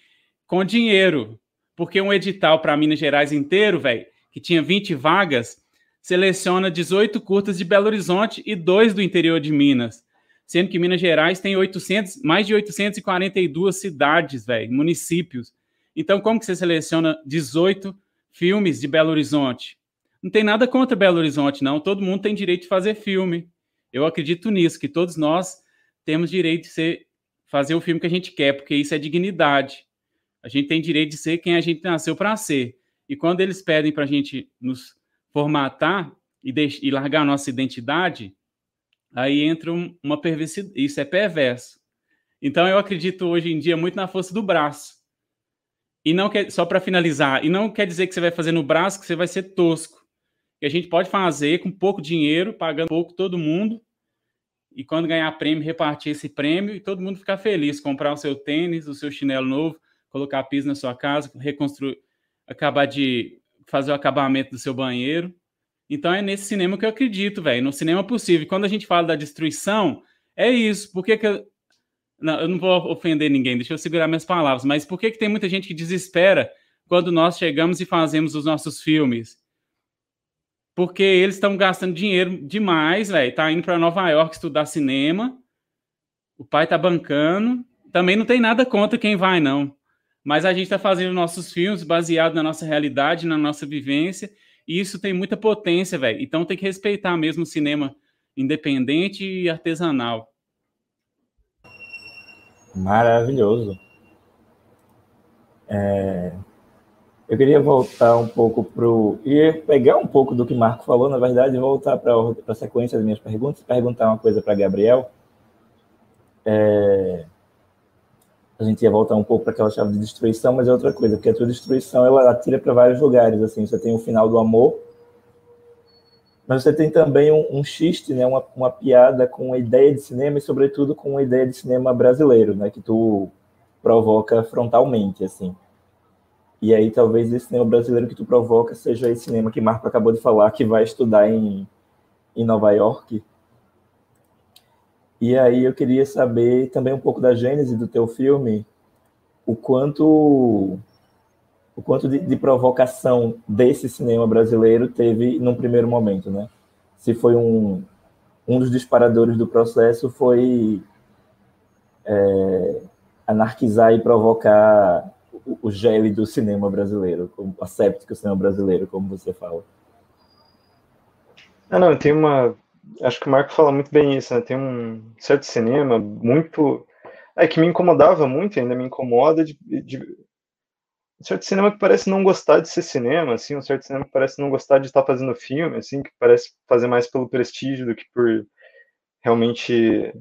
com dinheiro, porque um edital para Minas Gerais inteiro, velho, que tinha 20 vagas, seleciona 18 curtas de Belo Horizonte e dois do interior de Minas. Sendo que Minas Gerais tem 800, mais de 842 cidades, velho, municípios. Então, como que você seleciona 18 filmes de Belo Horizonte? Não tem nada contra Belo Horizonte, não. Todo mundo tem direito de fazer filme. Eu acredito nisso, que todos nós temos direito de ser, fazer o filme que a gente quer, porque isso é dignidade. A gente tem direito de ser quem a gente nasceu para ser. E quando eles pedem para a gente nos formatar e, e largar a nossa identidade, aí entra uma perversidade. Isso é perverso. Então eu acredito hoje em dia muito na força do braço. E não quer, só para finalizar, e não quer dizer que você vai fazer no braço que você vai ser tosco. Que a gente pode fazer com pouco dinheiro, pagando pouco todo mundo, e quando ganhar prêmio, repartir esse prêmio e todo mundo ficar feliz, comprar o seu tênis, o seu chinelo novo, colocar piso na sua casa, reconstruir, acabar de fazer o acabamento do seu banheiro. Então é nesse cinema que eu acredito, velho, no cinema possível. Quando a gente fala da destruição, é isso. Por que, que eu... Não, eu não vou ofender ninguém, deixa eu segurar minhas palavras, mas por que, que tem muita gente que desespera quando nós chegamos e fazemos os nossos filmes. Porque eles estão gastando dinheiro demais, velho. Tá indo para Nova York estudar cinema. O pai tá bancando. Também não tem nada contra quem vai, não. Mas a gente está fazendo nossos filmes baseado na nossa realidade, na nossa vivência. E isso tem muita potência, velho. Então tem que respeitar mesmo o cinema independente e artesanal. Maravilhoso. É, eu queria voltar um pouco para o. e pegar um pouco do que Marco falou, na verdade, voltar para a sequência das minhas perguntas, perguntar uma coisa para Gabriel. É, a gente ia voltar um pouco para aquela chave de destruição, mas é outra coisa, porque a tua destruição ela atira para vários lugares. Assim, você tem o final do amor, mas você tem também um, um xiste, né, uma, uma piada com a ideia de cinema e, sobretudo, com a ideia de cinema brasileiro, né, que tu provoca frontalmente, assim. E aí, talvez esse cinema brasileiro que tu provoca seja esse cinema que Marco acabou de falar, que vai estudar em, em Nova York. E aí eu queria saber também um pouco da gênese do teu filme, o quanto o quanto de, de, provocação desse cinema brasileiro teve num primeiro momento, né? Se foi um, um dos disparadores do processo foi é, anarquizar e provocar o, o gélido cinema brasileiro, o asséptico cinema brasileiro, como você fala. Ah, não, tem uma... Acho que o Marco fala muito bem isso, né? Tem um certo cinema muito... É, que me incomodava muito, ainda me incomoda de, de um certo cinema que parece não gostar de ser cinema, assim, um certo cinema que parece não gostar de estar fazendo filme, assim, que parece fazer mais pelo prestígio do que por realmente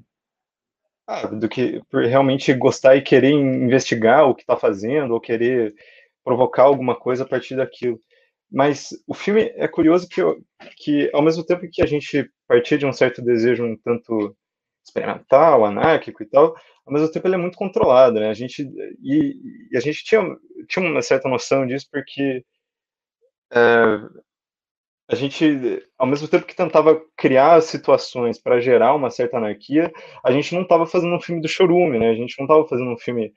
ah, do que por realmente gostar e querer investigar o que está fazendo ou querer provocar alguma coisa a partir daquilo. Mas o filme é curioso que, que ao mesmo tempo que a gente partia de um certo desejo um tanto experimental, anárquico e tal, ao mesmo tempo ele é muito controlado, né? A gente e, e a gente tinha, tinha uma certa noção disso porque é, a gente, ao mesmo tempo que tentava criar situações para gerar uma certa anarquia, a gente não estava fazendo um filme do chorume, né? A gente não estava fazendo um filme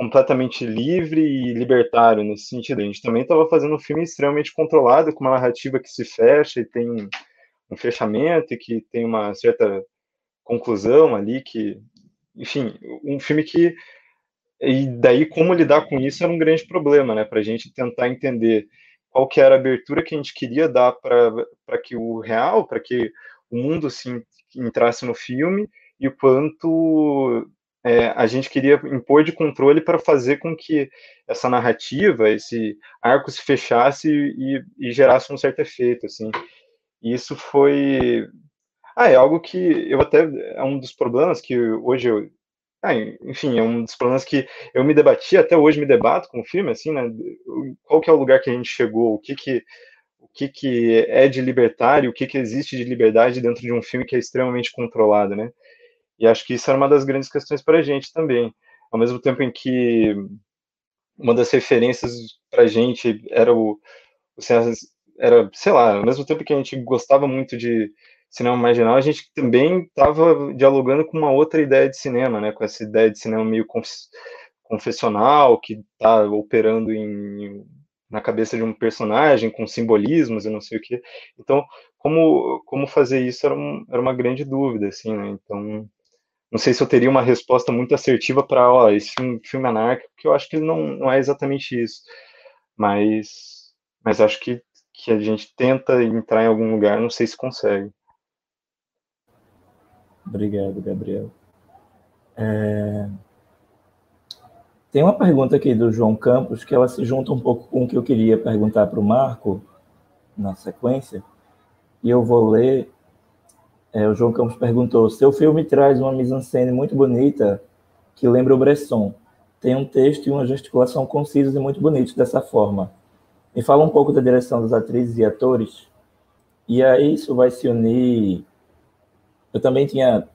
completamente livre e libertário nesse sentido. A gente também estava fazendo um filme extremamente controlado, com uma narrativa que se fecha e tem um fechamento e que tem uma certa conclusão ali que enfim, um filme que e daí como lidar com isso era um grande problema, né, para a gente tentar entender qual que era a abertura que a gente queria dar para que o real, para que o mundo assim entrasse no filme e o quanto é, a gente queria impor de controle para fazer com que essa narrativa, esse arco se fechasse e, e gerasse um certo efeito, assim. E isso foi ah, é algo que eu até. É um dos problemas que hoje eu. Ah, enfim, é um dos problemas que eu me debati, até hoje me debato com o filme, assim, né? Qual que é o lugar que a gente chegou, o que que, o que, que é de libertário, o que, que existe de liberdade dentro de um filme que é extremamente controlado, né? E acho que isso era uma das grandes questões para a gente também. Ao mesmo tempo em que uma das referências para a gente era o, o era, sei lá, ao mesmo tempo que a gente gostava muito de cinema marginal, a gente também estava dialogando com uma outra ideia de cinema, né? Com essa ideia de cinema meio confessional, que está operando em, na cabeça de um personagem, com simbolismos e não sei o quê. Então, como, como fazer isso era, um, era uma grande dúvida, assim, né? Então, não sei se eu teria uma resposta muito assertiva para, ó, esse filme, filme anárquico, porque eu acho que ele não, não é exatamente isso. Mas, mas acho que, que a gente tenta entrar em algum lugar, não sei se consegue. Obrigado, Gabriel. É... Tem uma pergunta aqui do João Campos que ela se junta um pouco com o que eu queria perguntar para o Marco na sequência, e eu vou ler. É, o João Campos perguntou: seu filme traz uma mise-en-scène muito bonita que lembra o Bresson. Tem um texto e uma gesticulação concisos e muito bonitos dessa forma. Me fala um pouco da direção das atrizes e atores. E aí isso vai se unir eu também tinha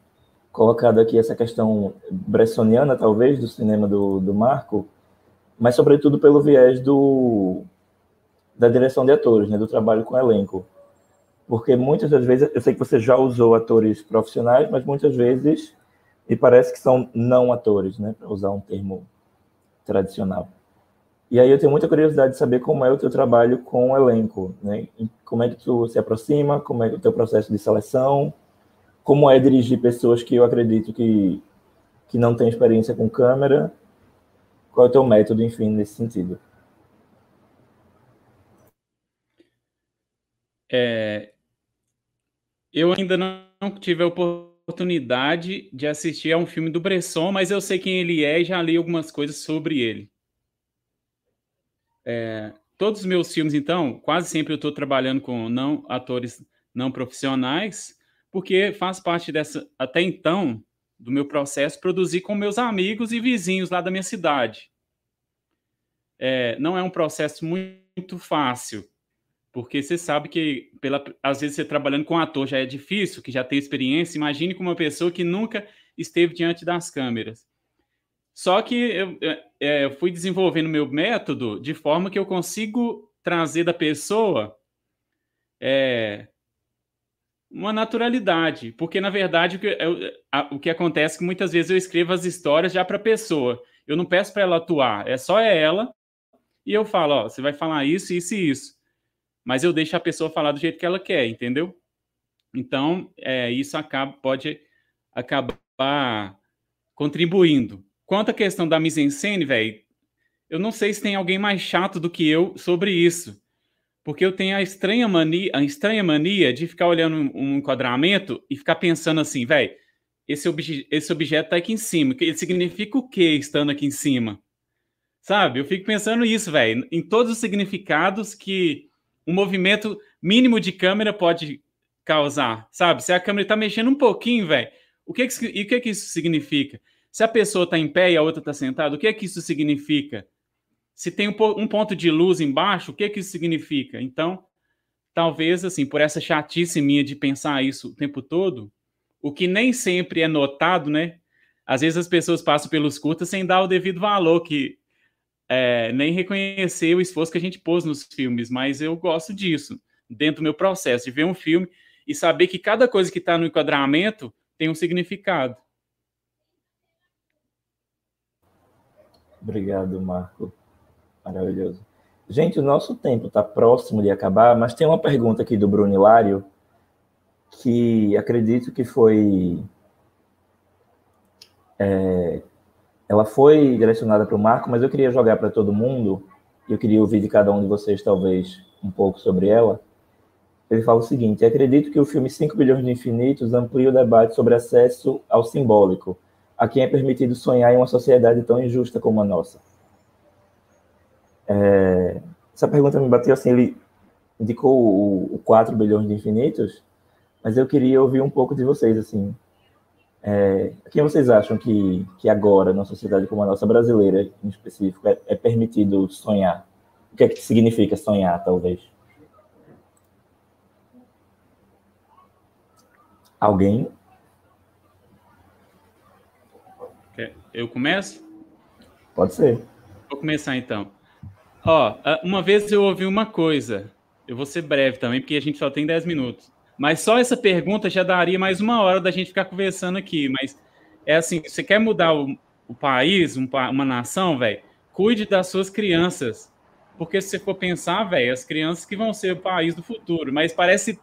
colocado aqui essa questão bressoniana, talvez, do cinema do, do Marco, mas sobretudo pelo viés do, da direção de atores, né, do trabalho com elenco. Porque muitas das vezes, eu sei que você já usou atores profissionais, mas muitas vezes me parece que são não atores, né, para usar um termo tradicional. E aí eu tenho muita curiosidade de saber como é o teu trabalho com o elenco, né? Como é que tu se aproxima, como é o teu processo de seleção, como é dirigir pessoas que eu acredito que, que não têm experiência com câmera, qual é o teu método, enfim, nesse sentido. É, eu ainda não tive a oportunidade de assistir a um filme do Bresson, mas eu sei quem ele é e já li algumas coisas sobre ele. É, todos os meus filmes, então, quase sempre eu estou trabalhando com não atores não profissionais, porque faz parte dessa, até então, do meu processo, produzir com meus amigos e vizinhos lá da minha cidade. É, não é um processo muito fácil, porque você sabe que, pela, às vezes, você trabalhando com um ator já é difícil, que já tem experiência. Imagine com uma pessoa que nunca esteve diante das câmeras. Só que eu, é, fui desenvolvendo meu método de forma que eu consigo trazer da pessoa é, uma naturalidade, porque na verdade o que, eu, a, o que acontece é que muitas vezes eu escrevo as histórias já para a pessoa. Eu não peço para ela atuar, é só ela e eu falo, ó, você vai falar isso, isso e isso mas eu deixo a pessoa falar do jeito que ela quer, entendeu? Então, é, isso acaba, pode acabar contribuindo. Quanto à questão da mise-en-scène, velho, eu não sei se tem alguém mais chato do que eu sobre isso. Porque eu tenho a estranha mania, a estranha mania de ficar olhando um enquadramento e ficar pensando assim, velho, esse, obje esse objeto tá aqui em cima. Ele significa o que estando aqui em cima? Sabe? Eu fico pensando isso, velho, em todos os significados que um movimento mínimo de câmera pode causar, sabe? Se a câmera está mexendo um pouquinho, velho, o que, que e o que que isso significa? Se a pessoa está em pé e a outra está sentada, o que que isso significa? Se tem um, um, ponto de luz embaixo, o que que isso significa? Então, talvez assim, por essa chatice minha de pensar isso o tempo todo, o que nem sempre é notado, né? Às vezes as pessoas passam pelos curtas sem dar o devido valor que é, nem reconhecer o esforço que a gente pôs nos filmes, mas eu gosto disso, dentro do meu processo, de ver um filme e saber que cada coisa que está no enquadramento tem um significado. Obrigado, Marco. Maravilhoso. Gente, o nosso tempo está próximo de acabar, mas tem uma pergunta aqui do Bruno Hilário que acredito que foi é, ela foi direcionada para o Marco, mas eu queria jogar para todo mundo, e eu queria ouvir de cada um de vocês, talvez, um pouco sobre ela. Ele fala o seguinte: acredito que o filme 5 bilhões de infinitos amplia o debate sobre acesso ao simbólico, a quem é permitido sonhar em uma sociedade tão injusta como a nossa. É, essa pergunta me bateu assim, ele indicou o, o 4 bilhões de infinitos, mas eu queria ouvir um pouco de vocês, assim, é, quem vocês acham que, que agora, numa sociedade como a nossa brasileira, em específico, é, é permitido sonhar? O que é que significa sonhar, talvez? Alguém? Eu começo? Pode ser. Vou começar então. Ó, uma vez eu ouvi uma coisa, eu vou ser breve também, porque a gente só tem 10 minutos. Mas só essa pergunta já daria mais uma hora da gente ficar conversando aqui. Mas é assim: você quer mudar o, o país, um, uma nação, velho? Cuide das suas crianças. Porque se você for pensar, velho, as crianças que vão ser o país do futuro. Mas parece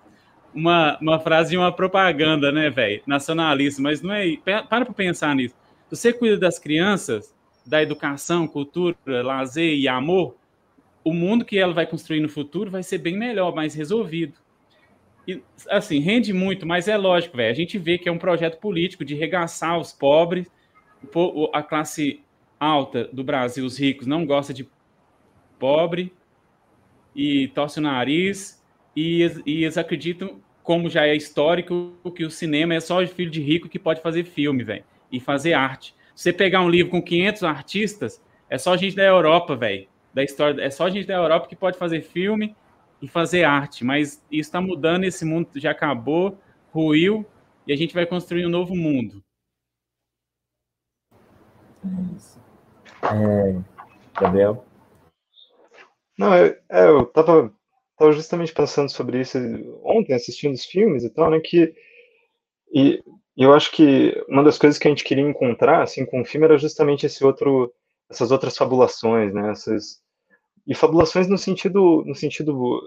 uma, uma frase de uma propaganda, né, velho? Nacionalista. Mas não é. Para para pensar nisso. Você cuida das crianças, da educação, cultura, lazer e amor, o mundo que ela vai construir no futuro vai ser bem melhor, mais resolvido. E, assim, rende muito, mas é lógico, velho. A gente vê que é um projeto político de regaçar os pobres. A classe alta do Brasil, os ricos, não gosta de pobre e torce o nariz. E, e eles acreditam, como já é histórico, que o cinema é só filho de rico que pode fazer filme, velho, e fazer arte. Você pegar um livro com 500 artistas, é só gente da Europa, velho, da história, é só gente da Europa que pode fazer filme e fazer arte, mas isso está mudando, esse mundo já acabou, ruiu, e a gente vai construir um novo mundo. É, Gabriel? Não, eu, é, eu tava, tava justamente pensando sobre isso ontem, assistindo os filmes e tal, né, que e, e eu acho que uma das coisas que a gente queria encontrar, assim, com o filme era justamente esse outro, essas outras fabulações, né, essas, e fabulações no sentido no sentido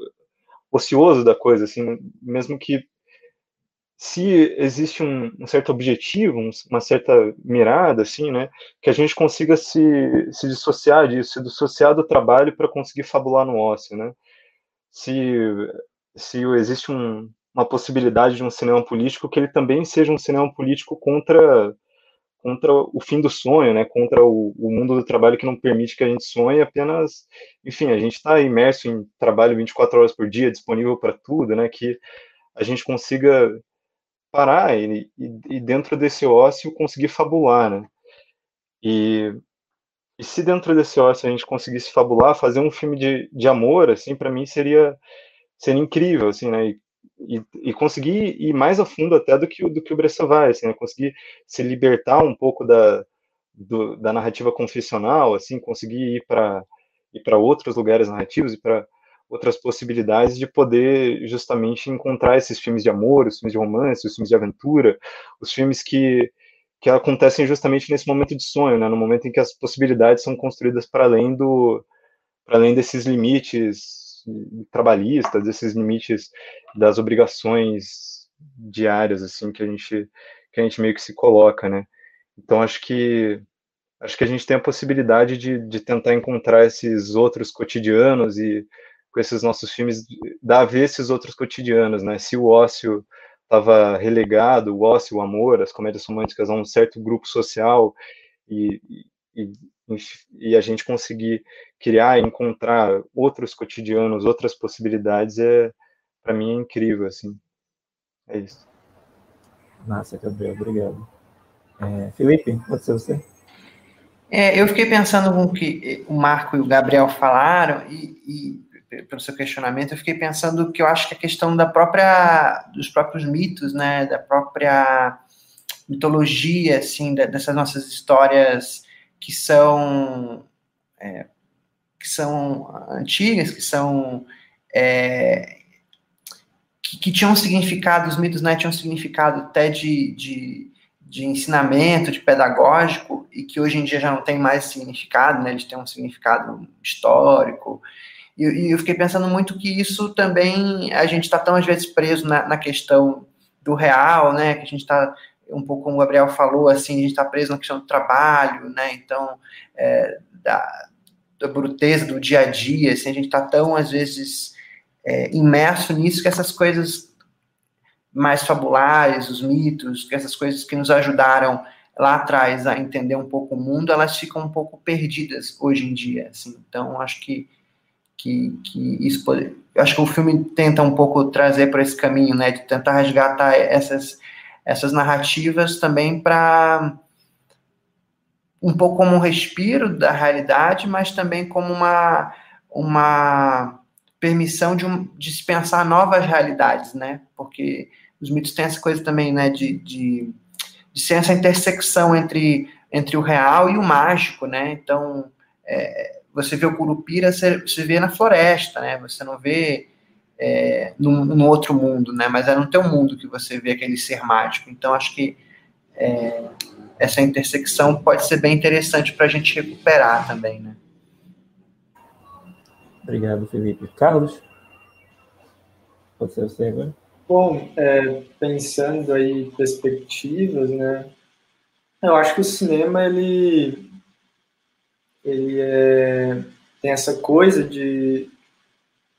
ocioso da coisa, assim, mesmo que se existe um, um certo objetivo, um, uma certa mirada, assim, né, que a gente consiga se, se dissociar disso, se dissociar do trabalho para conseguir fabular no ócio, né? Se, se existe um, uma possibilidade de um cinema político que ele também seja um cinema político contra contra o fim do sonho, né? Contra o, o mundo do trabalho que não permite que a gente sonhe apenas, enfim, a gente está imerso em trabalho 24 horas por dia, disponível para tudo, né? Que a gente consiga parar e, e, e, dentro desse ócio conseguir fabular, né? E, e se dentro desse ócio a gente conseguisse fabular, fazer um filme de, de amor, assim, para mim seria seria incrível, assim, né? E, e, e, conseguir ir mais a fundo até do que, do que o Bresson vai, assim, né? conseguir se libertar um pouco da, do, da narrativa confessional, assim, conseguir ir para ir para outros lugares narrativos e para outras possibilidades de poder justamente encontrar esses filmes de amor, os filmes de romance, os filmes de aventura, os filmes que, que acontecem justamente nesse momento de sonho, né, no momento em que as possibilidades são construídas para além do para além desses limites trabalhistas, desses limites das obrigações diárias assim que a gente que a gente meio que se coloca, né? Então acho que acho que a gente tem a possibilidade de, de tentar encontrar esses outros cotidianos e com esses nossos filmes, dá a ver esses outros cotidianos, né? Se o ócio estava relegado, o ócio, o amor, as comédias românticas a um certo grupo social e, e, e a gente conseguir criar, encontrar outros cotidianos, outras possibilidades, é para mim é incrível, assim. É isso. Massa, Gabriel, obrigado. É, Felipe, pode ser você? É, eu fiquei pensando com o que o Marco e o Gabriel falaram e, e pelo seu questionamento, eu fiquei pensando que eu acho que a questão da própria, dos próprios mitos, né, da própria mitologia, assim, dessas nossas histórias que são é, que são antigas, que são é, que, que, tinham significado, os mitos, né, tinham significado até de, de, de ensinamento, de pedagógico, e que hoje em dia já não tem mais significado, né, eles têm um significado histórico, e, e eu fiquei pensando muito que isso também, a gente está tão às vezes preso na, na, questão do real, né? Que a gente está, um pouco como o Gabriel falou, assim, a gente está preso na questão do trabalho, né? Então, é, da, da bruteza do dia a dia, assim, a gente está tão, às vezes, é, imerso nisso que essas coisas mais fabulares, os mitos, que essas coisas que nos ajudaram lá atrás a entender um pouco o mundo, elas ficam um pouco perdidas hoje em dia, assim. Então, acho que que, que isso pode. Acho que o filme tenta um pouco trazer para esse caminho, né, de tentar resgatar essas, essas narrativas também para um pouco como um respiro da realidade, mas também como uma, uma permissão de, um, de se pensar novas realidades, né? Porque os mitos têm essa coisa também, né, de, de, de ser essa intersecção entre, entre o real e o mágico, né? Então, é, você vê o curupira, você, vê na floresta, né? Você não vê é, outro mundo, né? Mas é no teu mundo que você vê aquele ser mágico. Então, acho que é, essa intersecção pode ser bem interessante para a gente recuperar também, né? Obrigado, Felipe. Carlos? Pode ser você agora? Bom, é, pensando aí perspectivas, né? Eu acho que o cinema, ele ele é, tem essa coisa de,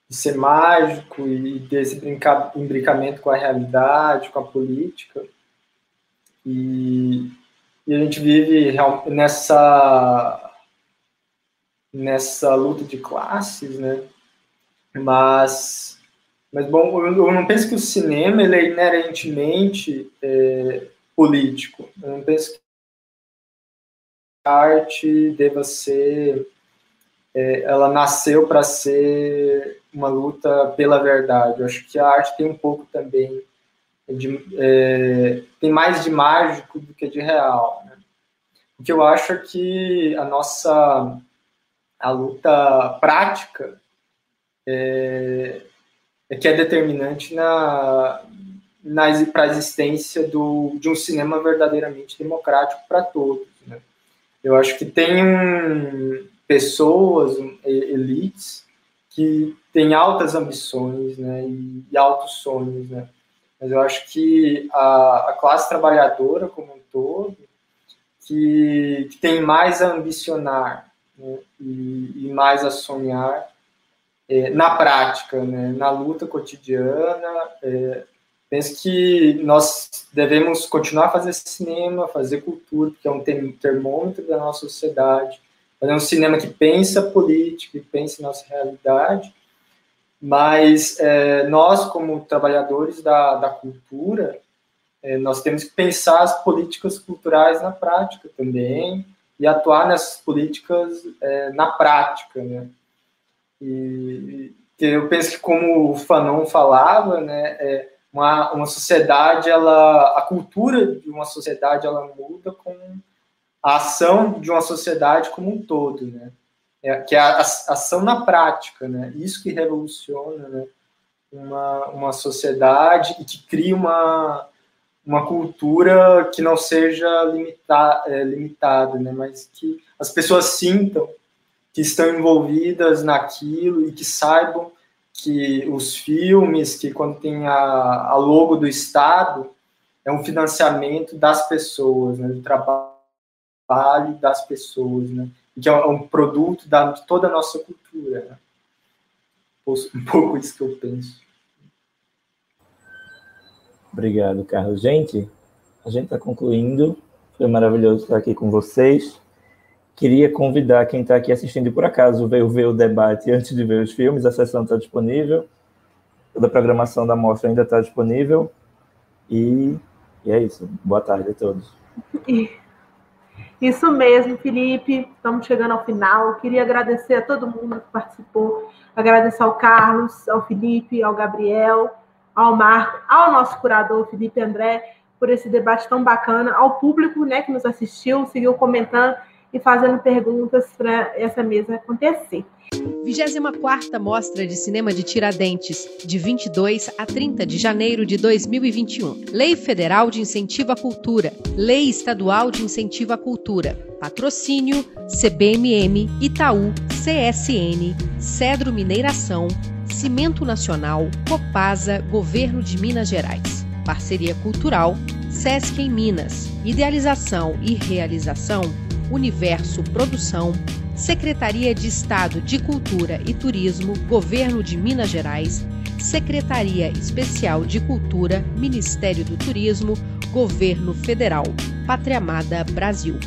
de, ser mágico e desse brinca, imbricamento com a realidade, com a política. E, e a gente vive nessa nessa luta de classes, né? Mas, mas bom, eu não penso que o cinema ele é inerentemente é, político. Eu não penso que arte deva ser, é, ela nasceu para ser uma luta pela verdade. Eu acho que a arte tem um pouco também de, é, tem mais de mágico do que de real. Né? O que eu acho é que a nossa a luta prática é, é que é determinante na, na para a existência do, de um cinema verdadeiramente democrático para todos. Eu acho que tem um, pessoas, elites, que têm altas ambições né, e, e altos sonhos. Né? Mas eu acho que a, a classe trabalhadora como um todo, que, que tem mais a ambicionar né, e, e, mais a sonhar é, na prática, né, na luta cotidiana. É, penso que nós devemos continuar a fazer cinema, fazer cultura, que é um termômetro da nossa sociedade, fazer um cinema que pensa política, que pensa nossa realidade, mas é, nós, como trabalhadores da, da cultura, é, nós temos que pensar as políticas culturais na prática também e atuar nessas políticas é, na prática, né? E, eu penso que como o Fanon falava, né, é, uma, uma sociedade, ela, a cultura de uma sociedade, ela muda com a ação de uma sociedade como um todo, né? É, que é a, ação na prática, né? Isso que revoluciona, né? Uma, uma sociedade e que cria uma, uma cultura que não seja limita, é, limitada, né? Mas que as pessoas sintam que estão envolvidas naquilo e que saibam que os filmes, que quando tem a, a logo do Estado, é um financiamento das pessoas, né? Do trabalho trabalho das pessoas, né? que é um produto da, de toda a nossa cultura. Né? Um pouco isso que eu penso. Obrigado, Carlos. Gente, a gente está concluindo. Foi maravilhoso estar aqui com vocês. Queria convidar quem está aqui assistindo, e por acaso veio ver o debate antes de ver os filmes, a sessão está disponível. Toda a programação da mostra ainda está disponível. E, e é isso. Boa tarde a todos. Isso mesmo, Felipe. Estamos chegando ao final. Queria agradecer a todo mundo que participou. Agradecer ao Carlos, ao Felipe, ao Gabriel, ao Marco, ao nosso curador, Felipe André, por esse debate tão bacana, ao público né, que nos assistiu, seguiu comentando e fazendo perguntas para essa mesa acontecer. 24ª Mostra de Cinema de Tiradentes, de 22 a 30 de janeiro de 2021. Lei Federal de Incentivo à Cultura. Lei Estadual de Incentivo à Cultura. Patrocínio CBMM, Itaú, CSN, Cedro Mineiração, Cimento Nacional, Copasa, Governo de Minas Gerais. Parceria Cultural, Sesc em Minas. Idealização e realização, Universo Produção, Secretaria de Estado de Cultura e Turismo, Governo de Minas Gerais, Secretaria Especial de Cultura, Ministério do Turismo, Governo Federal, Pátria Amada Brasil.